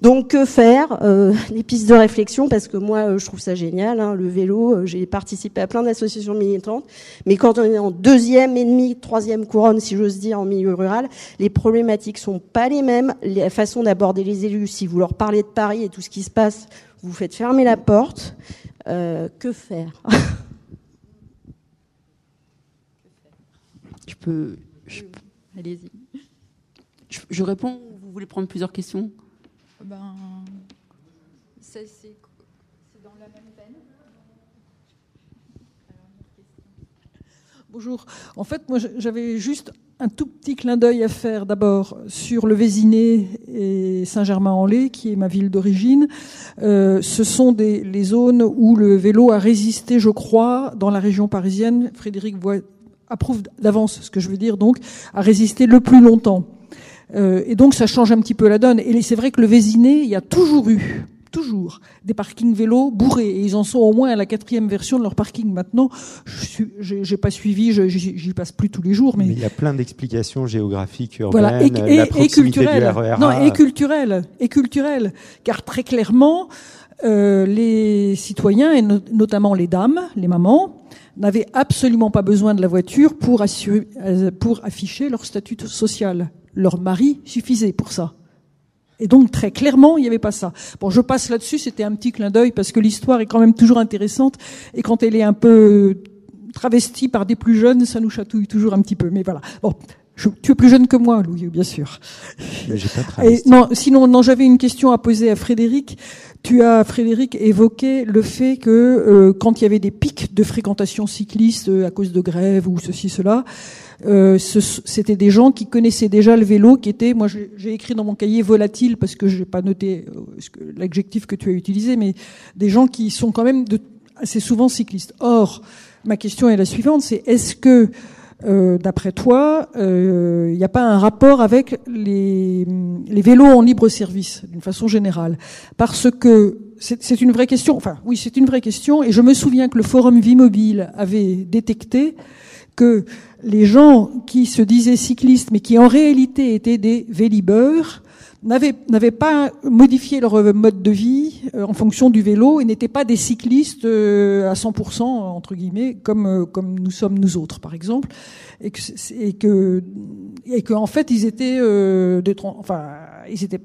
Donc que faire euh, Des pistes de réflexion? Parce que moi euh, je trouve ça génial. Hein, le vélo, euh, j'ai participé à plein d'associations militantes, mais quand on est en deuxième et demi, troisième couronne, si j'ose dire, en milieu rural, les problématiques sont pas les mêmes. La façon d'aborder les élus, si vous leur parlez de Paris et tout ce qui se passe, vous faites fermer la porte. que faire? Je peux. Allez-y. Je, réponds vous voulez prendre plusieurs questions? Ben, C'est dans la même peine. Bonjour. En fait, moi, j'avais juste un tout petit clin d'œil à faire d'abord sur le Vésiné et Saint-Germain-en-Laye, qui est ma ville d'origine. Euh, ce sont des, les zones où le vélo a résisté, je crois, dans la région parisienne. Frédéric voit, approuve d'avance ce que je veux dire, donc, a résisté le plus longtemps. Euh, et donc ça change un petit peu la donne. Et c'est vrai que le Vésiné, il y a toujours eu toujours des parkings vélos bourrés. Et ils en sont au moins à la quatrième version de leur parking maintenant. Je n'ai pas suivi, j'y passe plus tous les jours. Mais, il y a plein d'explications géographiques, urbaines, et, et, culturelles. Non, et culturelles, et culturelles. Car très clairement, euh, les citoyens, et notamment les dames, les mamans, n'avaient absolument pas besoin de la voiture pour, assurer, euh, pour afficher leur statut social. Leur mari suffisait pour ça. Et donc très clairement, il n'y avait pas ça. Bon, je passe là-dessus, c'était un petit clin d'œil parce que l'histoire est quand même toujours intéressante et quand elle est un peu travestie par des plus jeunes, ça nous chatouille toujours un petit peu. Mais voilà. Bon, tu es plus jeune que moi, Louis, bien sûr. Mais pas et, non, sinon, non, j'avais une question à poser à Frédéric. Tu as, Frédéric, évoqué le fait que euh, quand il y avait des pics de fréquentation cycliste euh, à cause de grève ou ceci, cela, euh, c'était des gens qui connaissaient déjà le vélo, qui étaient, moi j'ai écrit dans mon cahier volatile parce que j'ai pas noté l'adjectif que tu as utilisé, mais des gens qui sont quand même assez souvent cyclistes. Or, ma question est la suivante, c'est est-ce que euh, d'après toi, il euh, n'y a pas un rapport avec les, vélos en libre service, d'une façon générale? Parce que c'est une vraie question. Enfin, oui, c'est une vraie question. Et je me souviens que le forum Vie Mobile avait détecté que les gens qui se disaient cyclistes, mais qui en réalité étaient des vélibeurs, n'avaient pas modifié leur mode de vie euh, en fonction du vélo et n'étaient pas des cyclistes euh, à 100% entre guillemets comme euh, comme nous sommes nous autres par exemple et que et que et que en fait ils étaient des enfin ils étaient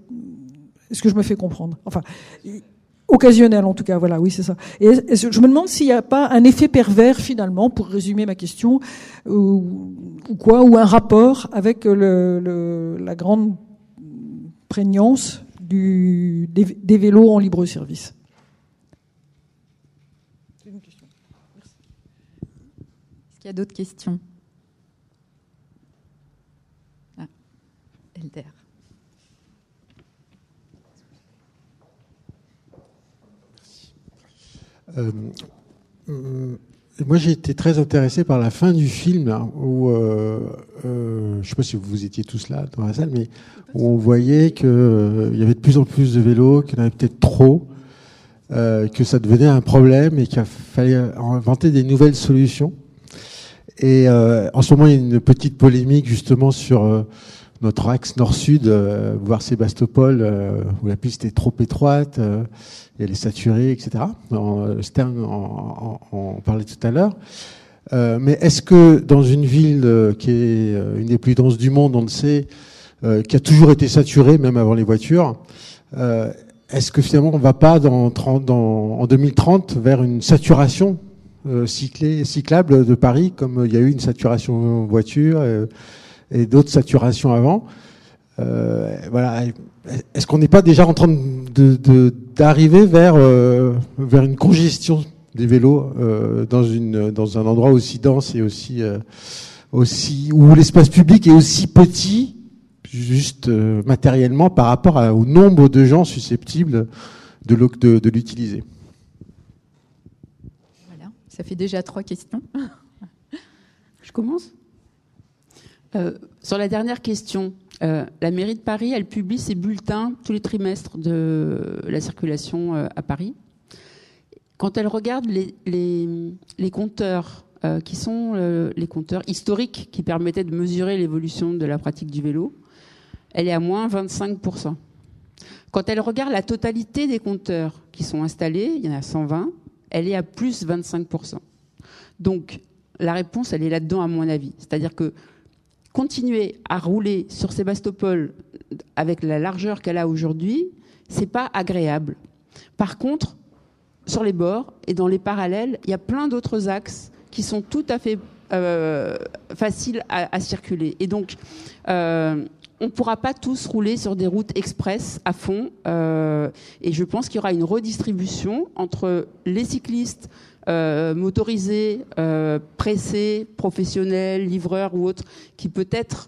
est-ce que je me fais comprendre enfin Occasionnel, en tout cas, voilà, oui, c'est ça. Et je me demande s'il n'y a pas un effet pervers, finalement, pour résumer ma question, ou, quoi, ou un rapport avec le, la grande prégnance du, des, vélos en libre service. Est-ce qu'il y a d'autres questions? Ah, Elder. Euh, euh, moi, j'ai été très intéressé par la fin du film, où, euh, je ne sais pas si vous étiez tous là dans la salle, mais où on voyait qu'il y avait de plus en plus de vélos, qu'il y en avait peut-être trop, que ça devenait un problème et qu'il fallait inventer des nouvelles solutions. Et en ce moment, il y a une petite polémique justement sur notre axe nord-sud, voir Sébastopol, où la piste est trop étroite elle est saturée, etc. Stern en, parlait tout à l'heure. Euh, mais est-ce que dans une ville euh, qui est euh, une des plus denses du monde, on le sait, qui a toujours été saturée, même avant les voitures, est-ce que finalement on ne va pas dans, en 2030 vers une saturation cyclée, cyclable de Paris, comme il y a eu une saturation voiture et d'autres saturations avant Voilà. Est-ce qu'on n'est pas déjà en train d'arriver vers, euh, vers une congestion des vélos euh, dans, une, dans un endroit aussi dense et aussi, euh, aussi où l'espace public est aussi petit, juste matériellement, par rapport au nombre de gens susceptibles de l'utiliser? Voilà, ça fait déjà trois questions. Je commence? Sur la dernière question, euh, la mairie de Paris, elle publie ses bulletins tous les trimestres de la circulation euh, à Paris. Quand elle regarde les, les, compteurs, euh, qui sont les compteurs historiques qui permettaient de mesurer l'évolution de la pratique du vélo, elle est à moins 25%. Quand elle regarde la totalité des compteurs qui sont installés, il y en a 120, elle est à plus 25%. Donc la réponse, elle est là-dedans à mon avis. C'est-à-dire que continuer à rouler sur Sébastopol avec la largeur qu'elle a aujourd'hui, c'est pas agréable. Par contre, sur les bords et dans les parallèles, il y a plein d'autres axes qui sont tout à fait facile à, circuler. Et donc, on ne pourra pas tous rouler sur des routes express à fond. et je pense qu'il y aura une redistribution entre les cyclistes motorisés, pressés, professionnels, livreurs ou autres, qui peut-être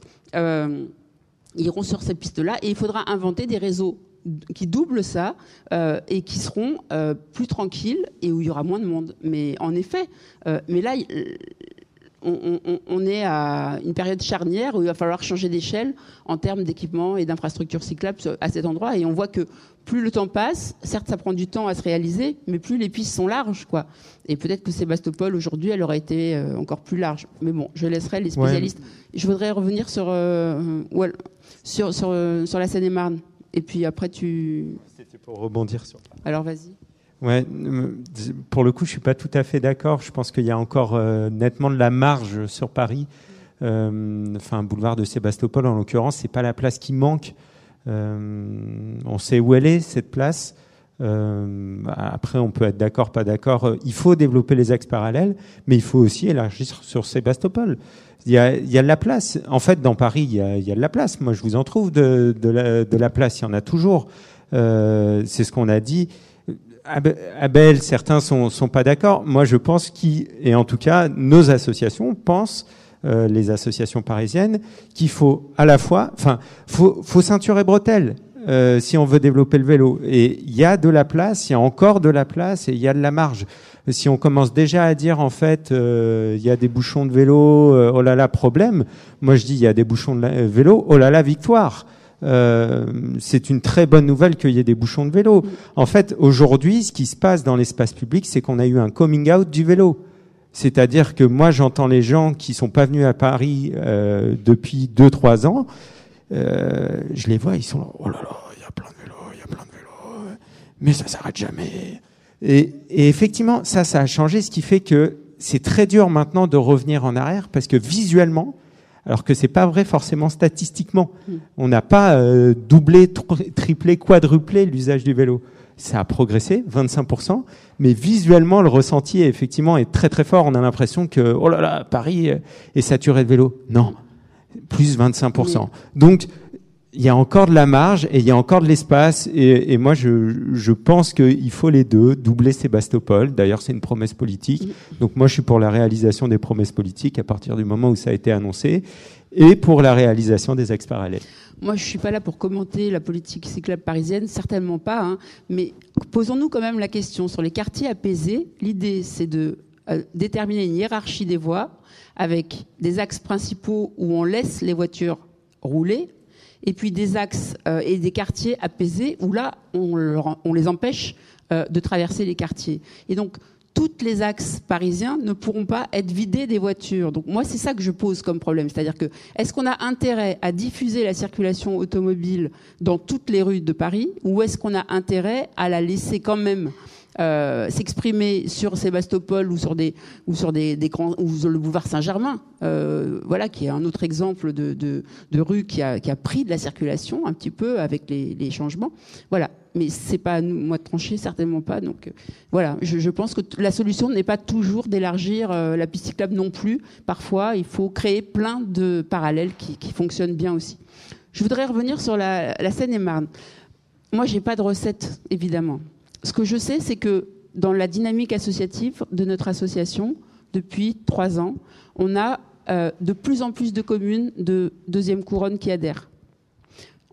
iront sur ces pistes-là. Et il faudra inventer des réseaux qui doublent ça euh, et qui seront euh, plus tranquilles et où il y aura moins de monde. Mais en effet, euh, mais là, on, est à une période charnière où il va falloir changer d'échelle en termes d'équipement et d'infrastructures cyclables à cet endroit. Et on voit que plus le temps passe, certes, ça prend du temps à se réaliser, mais plus les pistes sont larges, quoi. Et peut-être que Sébastopol aujourd'hui, elle aurait été encore plus large. Mais bon, je laisserai les spécialistes. Je voudrais revenir sur, sur, sur, sur la Seine-et-Marne. Et puis après, tu. C'était pour rebondir sur. Alors vas-y. Ouais, pour le coup, je suis pas tout à fait d'accord. Je pense qu'il y a encore euh, nettement de la marge sur Paris. Euh, enfin, boulevard de Sébastopol, en l'occurrence, c'est pas la place qui manque. Euh, on sait où elle est cette place. après, on peut être d'accord, pas d'accord. Il faut développer les axes parallèles, mais il faut aussi élargir sur Sébastopol. Il y, a, il y a de la place. En fait, dans Paris, il y a, il y a de la place. Moi, je vous en trouve de, de, la, place. Il y en a toujours. C'est ce qu'on a dit. Abel, certains sont, sont pas d'accord. Moi, je pense qu'il, et en tout cas, nos associations pensent, euh, les associations parisiennes, qu'il faut à la fois, enfin, faut, faut et bretelles. Euh, si on veut développer le vélo. Et il y a de la place, il y a encore de la place et il y a de la marge si on commence déjà à dire en fait euh, il y a des bouchons de vélo, oh là là problème, moi je dis il y a des bouchons de vélo, oh là là victoire. Euh, c'est une très bonne nouvelle qu'il y ait des bouchons de vélo. En fait, aujourd'hui, ce qui se passe dans l'espace public, c'est qu'on a eu un coming out du vélo. C'est-à-dire que moi, j'entends les gens qui sont pas venus à Paris depuis deux trois ans. je les vois, ils sont là. Oh là là, il y a plein de vélos, il y a plein de vélos, mais ça s'arrête jamais. Et, effectivement, ça, ça a changé, ce qui fait que c'est très dur maintenant de revenir en arrière parce que visuellement, alors que c'est pas vrai forcément statistiquement, mm. on n'a pas euh, doublé, triplé, quadruplé l'usage du vélo. Ça a progressé, 25%, mais visuellement, le ressenti effectivement est très très fort. On a l'impression que, oh là là, Paris est saturé de vélos. Non, plus 25%. Donc, il y a encore de la marge et il y a encore de l'espace. Et, moi, je, pense qu'il faut les deux, doubler Sébastopol. D'ailleurs, c'est une promesse politique. Donc moi, je suis pour la réalisation des promesses politiques à partir du moment où ça a été annoncé et pour la réalisation des axes parallèles. Moi, je suis pas là pour commenter la politique cyclable parisienne, certainement pas. Hein. mais posons-nous quand même la question sur les quartiers apaisés. L'idée, c'est de euh, déterminer une hiérarchie des voies avec des axes principaux où on laisse les voitures rouler et puis des axes euh, et des quartiers apaisés où là, on, les empêche euh, de traverser les quartiers. Et donc, toutes les axes parisiens ne pourront pas être vidés des voitures. Donc moi, c'est ça que je pose comme problème. C'est-à-dire que est-ce qu'on a intérêt à diffuser la circulation automobile dans toutes les rues de Paris ou est-ce qu'on a intérêt à la laisser quand même euh, s'exprimer sur Sébastopol ou sur des ou sur des, grands ou le boulevard Saint-Germain, euh, voilà qui est un autre exemple de, de, rue qui a, qui a pris de la circulation un petit peu avec les, changements. Voilà, mais c'est pas à moi de trancher, certainement pas. Donc euh, voilà, je, pense que la solution n'est pas toujours d'élargir la piste cyclable non plus. Parfois, il faut créer plein de parallèles qui, qui fonctionnent bien aussi. Je voudrais revenir sur la, la Seine-et-Marne. Moi, j'ai pas de recette, évidemment ce que je sais, c'est que dans la dynamique associative de notre association, depuis trois ans, on a euh, de plus en plus de communes de deuxième couronne qui adhèrent.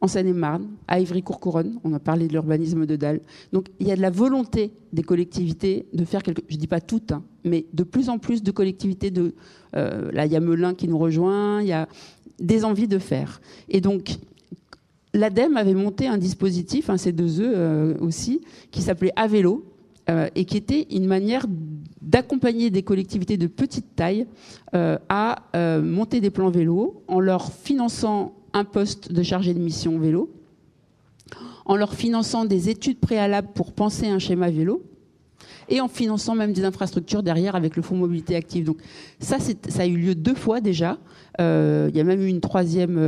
En Seine-et-Marne, à Ivry-Courcouronne, on a parlé de l'urbanisme de Dalle. Donc il y a de la volonté des collectivités de faire quelque je dis pas toutes, hein, mais de plus en plus de collectivités de euh, là il y a Melun qui nous rejoint, il y a des envies de faire. Et donc l'ADEME avait monté un dispositif, un C2E euh, aussi, qui s'appelait Avélo, euh, et qui était une manière d'accompagner des collectivités de petite taille euh, à monter des plans vélo en leur finançant un poste de chargé de mission vélo, en leur finançant des études préalables pour penser un schéma vélo, et en finançant même des infrastructures derrière avec le Fonds Mobilité Active. Donc ça, ça a eu lieu deux fois déjà. il y a même eu une troisième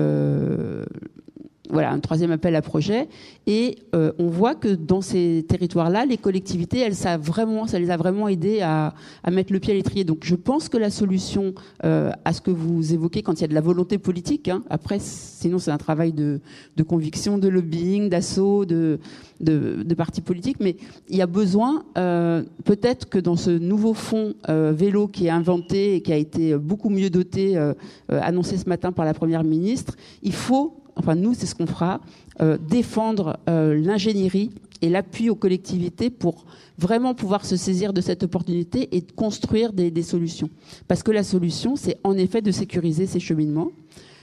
voilà, un troisième appel à projet. Et euh, on voit que dans ces territoires-là, les collectivités, elles, ça, vraiment, ça les a vraiment aidés à, mettre le pied à l'étrier. Donc je pense que la solution euh, à ce que vous évoquez quand il y a de la volonté politique, hein, après, sinon c'est un travail de, de, conviction, de lobbying, d'assaut, de, de, de, partis politiques, mais il y a besoin, euh, peut-être que dans ce nouveau fonds euh, vélo qui est inventé et qui a été beaucoup mieux doté, euh, annoncé ce matin par la Première ministre, il faut enfin nous, c'est ce qu'on fera, euh, défendre euh, l'ingénierie et l'appui aux collectivités pour vraiment pouvoir se saisir de cette opportunité et construire des, solutions. Parce que la solution, c'est en effet de sécuriser ces cheminements.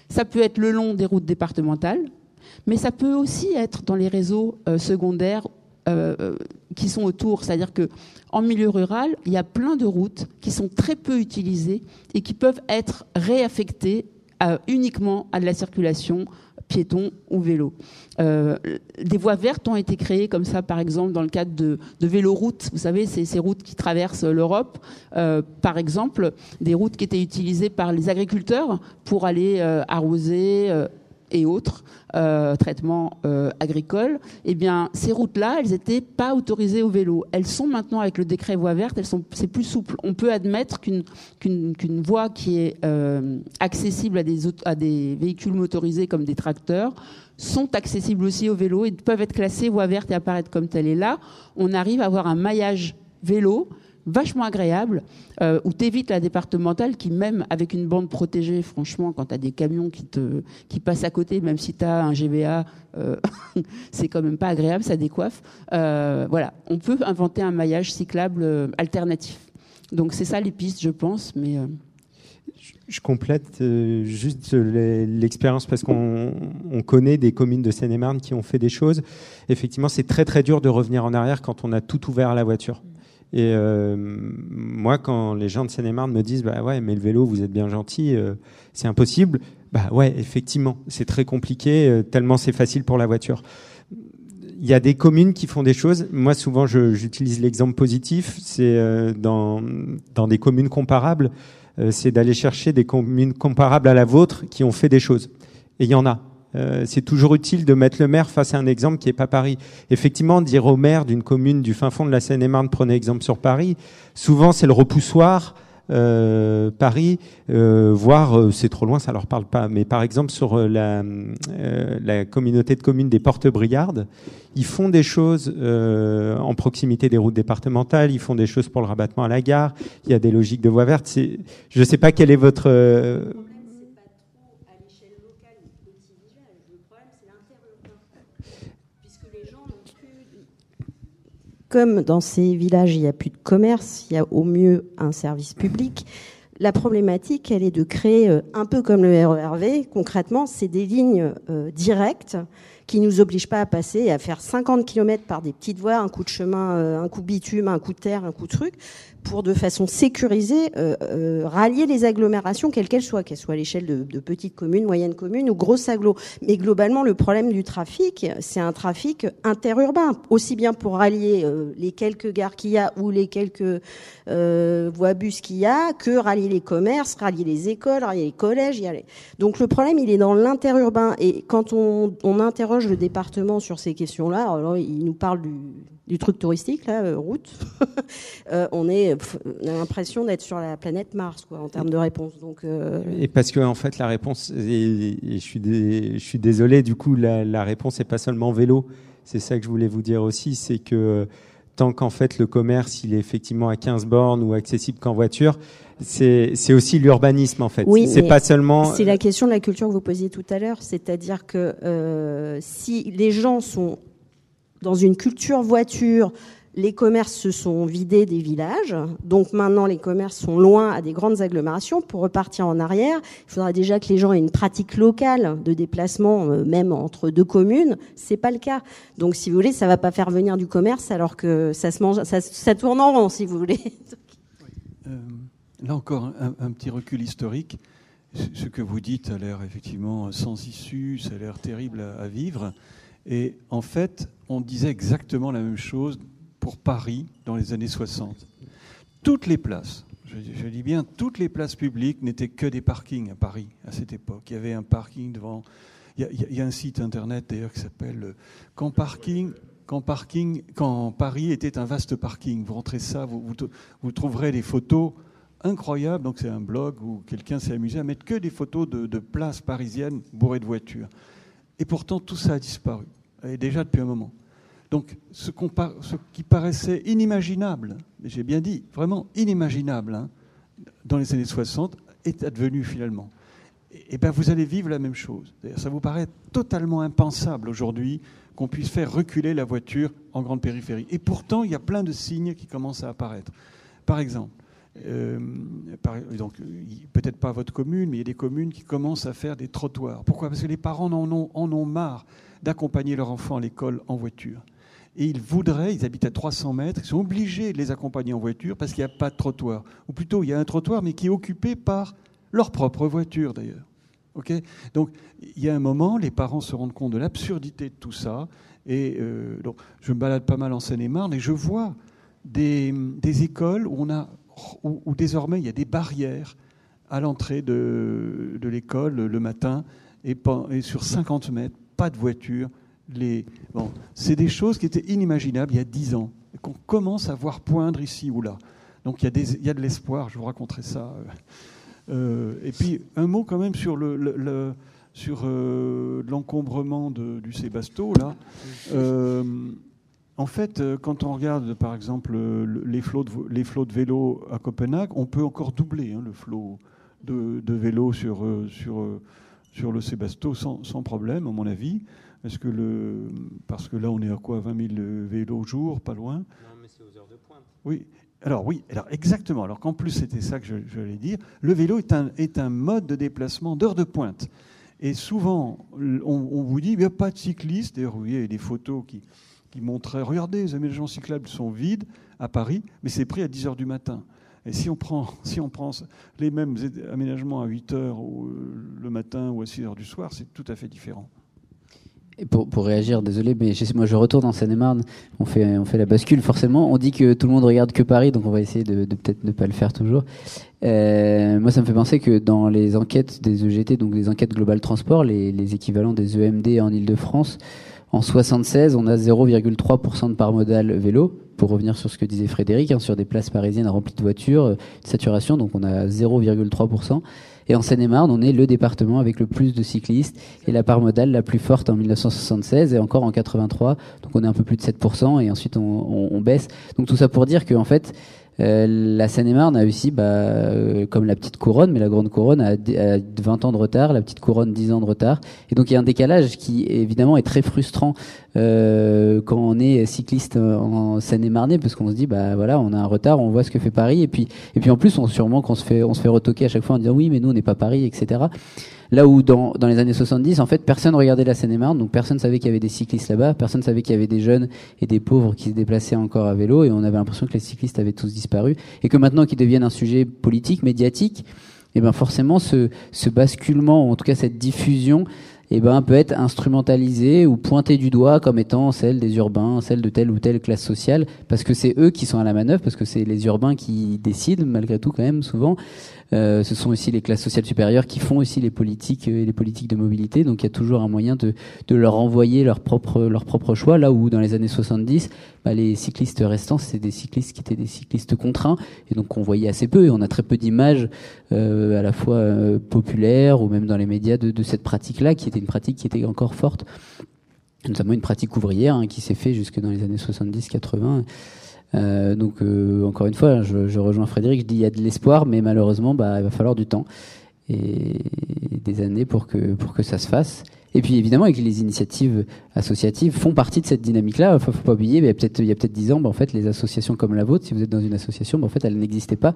Ça peut être le long des routes départementales, mais ça peut aussi être dans les réseaux euh, secondaires qui sont autour. C'est-à-dire que en milieu rural, il y a plein de routes qui sont très peu utilisées et qui peuvent être réaffectées uniquement à de la circulation piétons ou vélos. Euh, des voies vertes ont été créées comme ça, par exemple, dans le cadre de, de véloroutes. Vous savez, c'est ces routes qui traversent l'Europe. Euh, par exemple, des routes qui étaient utilisées par les agriculteurs pour aller euh, arroser et autres euh, traitements euh, agricoles, eh bien, ces routes-là, elles n'étaient pas autorisées au vélo. Elles sont maintenant, avec le décret voie verte, c'est plus souple. On peut admettre qu'une, qu'une, voie qui est euh, accessible à des, à des véhicules motorisés comme des tracteurs sont accessibles aussi au vélo et peuvent être classées voie verte et apparaître comme telles. Et là, on arrive à avoir un maillage vélo vachement agréable, euh, où tu évites la départementale qui, même avec une bande protégée, franchement, quand tu as des camions qui, te, qui passent à côté, même si tu as un GVA, euh, c'est quand même pas agréable, ça décoiffe. Euh, voilà, on peut inventer un maillage cyclable euh, alternatif. Donc c'est ça les pistes, je pense, mais... Je complète juste l'expérience parce qu'on on connaît des communes de Seine-et-Marne qui ont fait des choses. Effectivement, c'est très très dur de revenir en arrière quand on a tout ouvert à la voiture. Et euh, moi, quand les gens de Seine-et-Marne me disent, bah ouais, mais le vélo, vous êtes bien gentil, euh, c'est impossible. Bah ouais, effectivement, c'est très compliqué, euh, tellement c'est facile pour la voiture. Il y a des communes qui font des choses. Moi, souvent, j'utilise l'exemple positif. C'est dans, dans des communes comparables, c'est d'aller chercher des communes comparables à la vôtre qui ont fait des choses. Et il y en a. Euh, c'est toujours utile de mettre le maire face à un exemple qui n'est pas Paris. Effectivement, dire au maire d'une commune du fin fond de la Seine-et-Marne, prenez exemple sur Paris, souvent c'est le repoussoir. Euh, Paris, euh, voire c'est trop loin, ça leur parle pas. Mais par exemple sur la, la communauté de communes des Portes-Briardes, ils font des choses en proximité des routes départementales, ils font des choses pour le rabattement à la gare. Il y a des logiques de voie verte. Je ne sais pas quel est votre comme dans ces villages, il n'y a plus de commerce, il y a au mieux un service public. La problématique, elle est de créer, euh, un peu comme le RERV, concrètement, c'est des lignes euh, directes qui nous obligent pas à passer à faire 50 km par des petites voies, un coup de chemin, euh, un coup de bitume, un coup de terre, un coup de truc, pour de façon sécurisée euh, euh, rallier les agglomérations, quelles qu'elles soient, qu'elles soient à l'échelle de, petites communes, moyennes communes ou grosses agglos. Mais globalement, le problème du trafic, c'est un trafic interurbain, aussi bien pour rallier euh, les quelques gares qu'il y a ou les quelques voies bus qu'il y a, que rallier les commerces, rallier les écoles, rallier les collèges. Donc le problème, il est dans l'interurbain. Et quand on, on, interroge le département sur ces questions-là, alors il nous parle du du truc touristique, là, euh, route, euh, on, est, on a l'impression d'être sur la planète Mars, quoi, en termes de réponse. Donc, euh... Et parce que, en fait, la réponse, et, je, suis je suis désolé, du coup, la, la réponse n'est pas seulement vélo. C'est ça que je voulais vous dire aussi, c'est que tant qu'en fait le commerce, il est effectivement à 15 bornes ou accessible qu'en voiture, c'est aussi l'urbanisme en fait. Oui, c'est pas seulement. C'est la question de la culture que vous posiez tout à l'heure, c'est-à-dire que euh, si les gens sont dans une culture voiture, les commerces se sont vidés des villages. Donc maintenant, les commerces sont loin à des grandes agglomérations. Pour repartir en arrière, il faudra déjà que les gens aient une pratique locale de déplacement, euh, même entre deux communes. C'est pas le cas. Donc, si vous voulez, ça va pas faire venir du commerce alors que ça se mange, ça, tourne en rond, si vous voulez. Euh, là encore, un, petit recul historique. Ce que vous dites a l'air effectivement sans issue, ça a l'air terrible à vivre. Et en fait, on disait exactement la même chose pour Paris dans les années 60. Toutes les places, je, dis bien toutes les places publiques n'étaient que des parkings à Paris à cette époque. Il y avait un parking devant, Il y, a un site internet d'ailleurs qui s'appelle Quand Parking. Quand, parking, quand Paris était un vaste parking, vous rentrez ça, vous, vous, trouverez des photos incroyables. Donc c'est un blog où quelqu'un s'est amusé à mettre que des photos de, de places parisiennes bourrées de voitures. Et pourtant tout ça a disparu, et déjà depuis un moment. Donc ce, qui paraissait inimaginable, j'ai bien dit, vraiment inimaginable, hein, dans les années 60, est advenu finalement. Et, bien vous allez vivre la même chose. Ça vous paraît totalement impensable aujourd'hui qu'on puisse faire reculer la voiture en grande périphérie. Et pourtant, il y a plein de signes qui commencent à apparaître. Par exemple, euh, peut-être pas votre commune, mais il y a des communes qui commencent à faire des trottoirs. Pourquoi? Parce que les parents en ont, en ont marre d'accompagner leur enfant à l'école en voiture et ils voudraient, ils habitent à 300 mètres, ils sont obligés de les accompagner en voiture parce qu'il n'y a pas de trottoir. Ou plutôt, il y a un trottoir, mais qui est occupé par leur propre voiture d'ailleurs. donc, il y a un moment, les parents se rendent compte de l'absurdité de tout ça. Et euh, je me balade pas mal en Seine-et-Marne et je vois des, écoles où, désormais il y a des barrières à l'entrée de, l'école le matin et sur 50 mètres, pas de voiture, Bon, c'est des choses qui étaient inimaginables il y a dix ans, qu'on commence à voir poindre ici ou là. Donc il y a, des, il y a de l'espoir, je vous raconterai ça. Euh, et puis un mot quand même sur le, sur euh, l'encombrement du Sébasto là. Euh, en fait, quand on regarde par exemple les flots de, les flots de vélos à Copenhague, on peut encore doubler hein, le flot de, de vélos sur, sur, sur le Sébasto sans, sans, problème, à mon avis. Est-ce que le, parce que là, on est à quoi 20 000 vélos au jour, pas loin? Non, mais c'est aux heures de pointe. Oui. Alors oui, alors exactement. Alors qu'en plus c'était ça que je, je voulais dire. Le vélo est un, est un mode de déplacement d'heure de pointe. Et souvent, on, vous dit, il n'y a pas de cyclistes. D'ailleurs, il y a des photos qui, qui montraient, regardez, les aménagements cyclables sont vides à Paris, mais c'est pris à 10 heures du matin. Et si on prend, si on prend les mêmes aménagements à 8 heures le matin ou à 6 heures du soir, c'est tout à fait différent. Pour, pour, réagir, désolé, mais moi je retourne en Seine-et-Marne, on fait, on fait la bascule forcément. On dit que tout le monde regarde que Paris, donc on va essayer de, peut-être ne pas le faire toujours. Euh, moi ça me fait penser que dans les enquêtes des EGT, donc les enquêtes Global Transport, les, les équivalents des EMD en Ile-de-France, en 76, on a 0,3% de part modale vélo, pour revenir sur ce que disait Frédéric, hein, sur des places parisiennes remplies de voitures, euh, saturation, donc on a 0,3%. Et en Seine-et-Marne, on est le département avec le plus de cyclistes et la part modale la plus forte en 1976 et encore en 83. Donc on est un peu plus de 7% et ensuite on, on, baisse. Donc tout ça pour dire qu'en fait, euh, la Seine-et-Marne a aussi, bah, euh, comme la petite couronne, mais la grande couronne a, a, 20 ans de retard, la petite couronne 10 ans de retard. Et donc il y a un décalage qui évidemment est très frustrant euh, quand on est cycliste en Seine-et-Marne, parce qu'on se dit, bah voilà, on a un retard, on voit ce que fait Paris, et puis et puis en plus, on sûrement qu'on se fait on se fait retoquer à chaque fois en disant oui, mais nous on n'est pas Paris, etc. Là où dans, dans les années 70, en fait, personne regardait la Seine-et-Marne, donc personne savait qu'il y avait des cyclistes là-bas, personne savait qu'il y avait des jeunes et des pauvres qui se déplaçaient encore à vélo, et on avait l'impression que les cyclistes avaient tous disparu, et que maintenant qu'ils deviennent un sujet politique, médiatique, eh ben forcément ce, ce basculement, ou en tout cas cette diffusion, eh ben, peut être instrumentalisé ou pointé du doigt comme étant celle des urbains, celle de telle ou telle classe sociale, parce que c'est eux qui sont à la manœuvre, parce que c'est les urbains qui décident, malgré tout quand même souvent. Euh, ce sont aussi les classes sociales supérieures qui font aussi les politiques euh, les politiques de mobilité. Donc il y a toujours un moyen de, leur envoyer leur propre leur propre choix. Là où dans les années 70, bah, les cyclistes restants c'était des cyclistes qui étaient des cyclistes contraints et donc on voyait assez peu et on a très peu d'images euh, à la fois euh, populaires ou même dans les médias de, de cette pratique-là qui était une pratique qui était encore forte notamment une pratique ouvrière hein, qui s'est fait jusque dans les années 70-80 euh, donc euh, encore une fois, je, je, rejoins Frédéric, je dis il y a de l'espoir, mais malheureusement, bah, il va falloir du temps et des années pour que pour que ça se fasse. Et puis évidemment, les initiatives associatives font partie de cette dynamique-là. Il faut, faut pas oublier, y a peut-être il y a peut-être dix ans, bah, en fait, les associations comme la vôtre, si vous êtes dans une association, bah, en fait, elles n'existaient pas.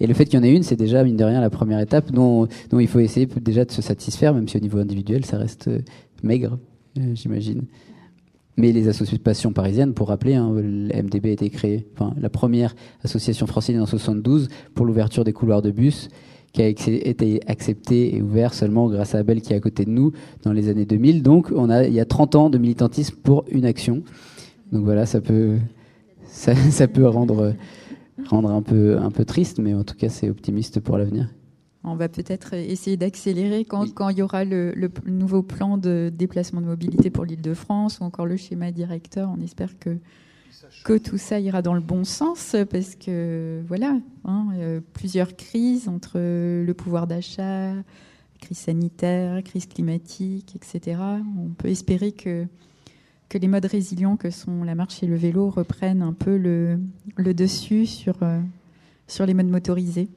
Et le fait qu'il y en ait une, c'est déjà mine de rien la première étape dont dont il faut essayer déjà de se satisfaire, même si au niveau individuel, ça reste euh, maigre, j'imagine. Mais les associations parisiennes, pour rappeler, hein, MDB a été créé, enfin, la première association francilienne en 72 pour l'ouverture des couloirs de bus, qui a été acceptée et ouvert seulement grâce à Abel qui est à côté de nous dans les années 2000. Donc, on a, il y a 30 ans de militantisme pour une action. Donc voilà, ça peut, ça peut rendre, rendre un peu, un peu triste, mais en tout cas, c'est optimiste pour l'avenir. On va peut-être essayer d'accélérer quand, quand, il y aura le, nouveau plan de déplacement de mobilité pour l'île de France ou encore le schéma directeur. On espère que, que tout ça ira dans le bon sens parce que voilà, hein, plusieurs crises entre le pouvoir d'achat, crise sanitaire, crise climatique, etc. On peut espérer que, que les modes résilients que sont la marche et le vélo reprennent un peu le, le dessus sur, euh, sur les modes motorisés.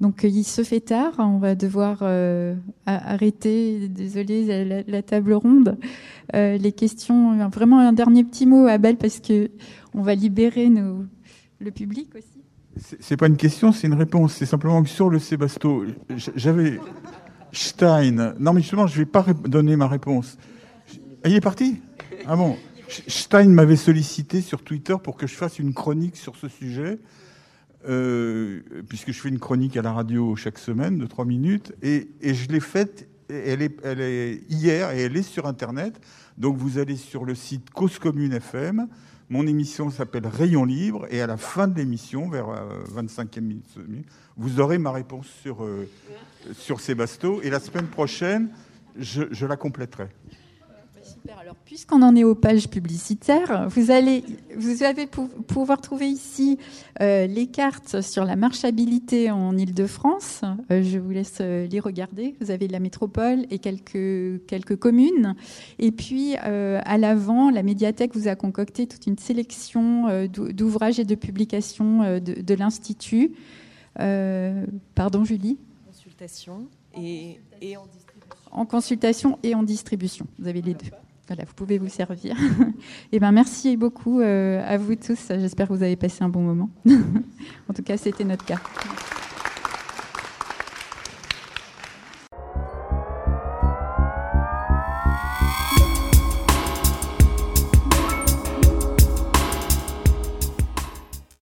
Donc il se fait tard, on va devoir euh, arrêter, désolé, la, table ronde. Euh, les questions, vraiment un dernier petit mot, Abel, parce que on va libérer le public aussi. C'est pas une question, c'est une réponse. C'est simplement que sur le Sébasto, j'avais Stein. Non, mais justement, je vais pas donner ma réponse. Ah, il est parti? Ah bon. Stein m'avait sollicité sur Twitter pour que je fasse une chronique sur ce sujet. Euh, puisque je fais une chronique à la radio chaque semaine de trois minutes, et, je l'ai faite, elle est, hier et elle est sur Internet. Donc vous allez sur le site Cause Commune FM. Mon émission s'appelle Rayon Libre, et à la fin de l'émission, vers 25e euh, minute, vous aurez ma réponse sur, euh, sur Sébasto. Et la semaine prochaine, je la compléterai. Alors, puisqu'on en est aux pages publicitaires, vous allez, vous allez pouvoir trouver ici euh, les cartes sur la marchabilité en Île-de-France. Euh, je vous laisse euh, les regarder. Vous avez la métropole et quelques, quelques communes. Et puis, à l'avant, la médiathèque vous a concocté toute une sélection d'ouvrages et de publications de, de l'Institut. pardon, Julie? Consultation et, et en distribution. En consultation et en distribution. Vous avez les deux. Voilà, vous pouvez vous servir. eh ben, merci beaucoup euh, à vous tous. J'espère que vous avez passé un bon moment. en tout cas, c'était notre cas.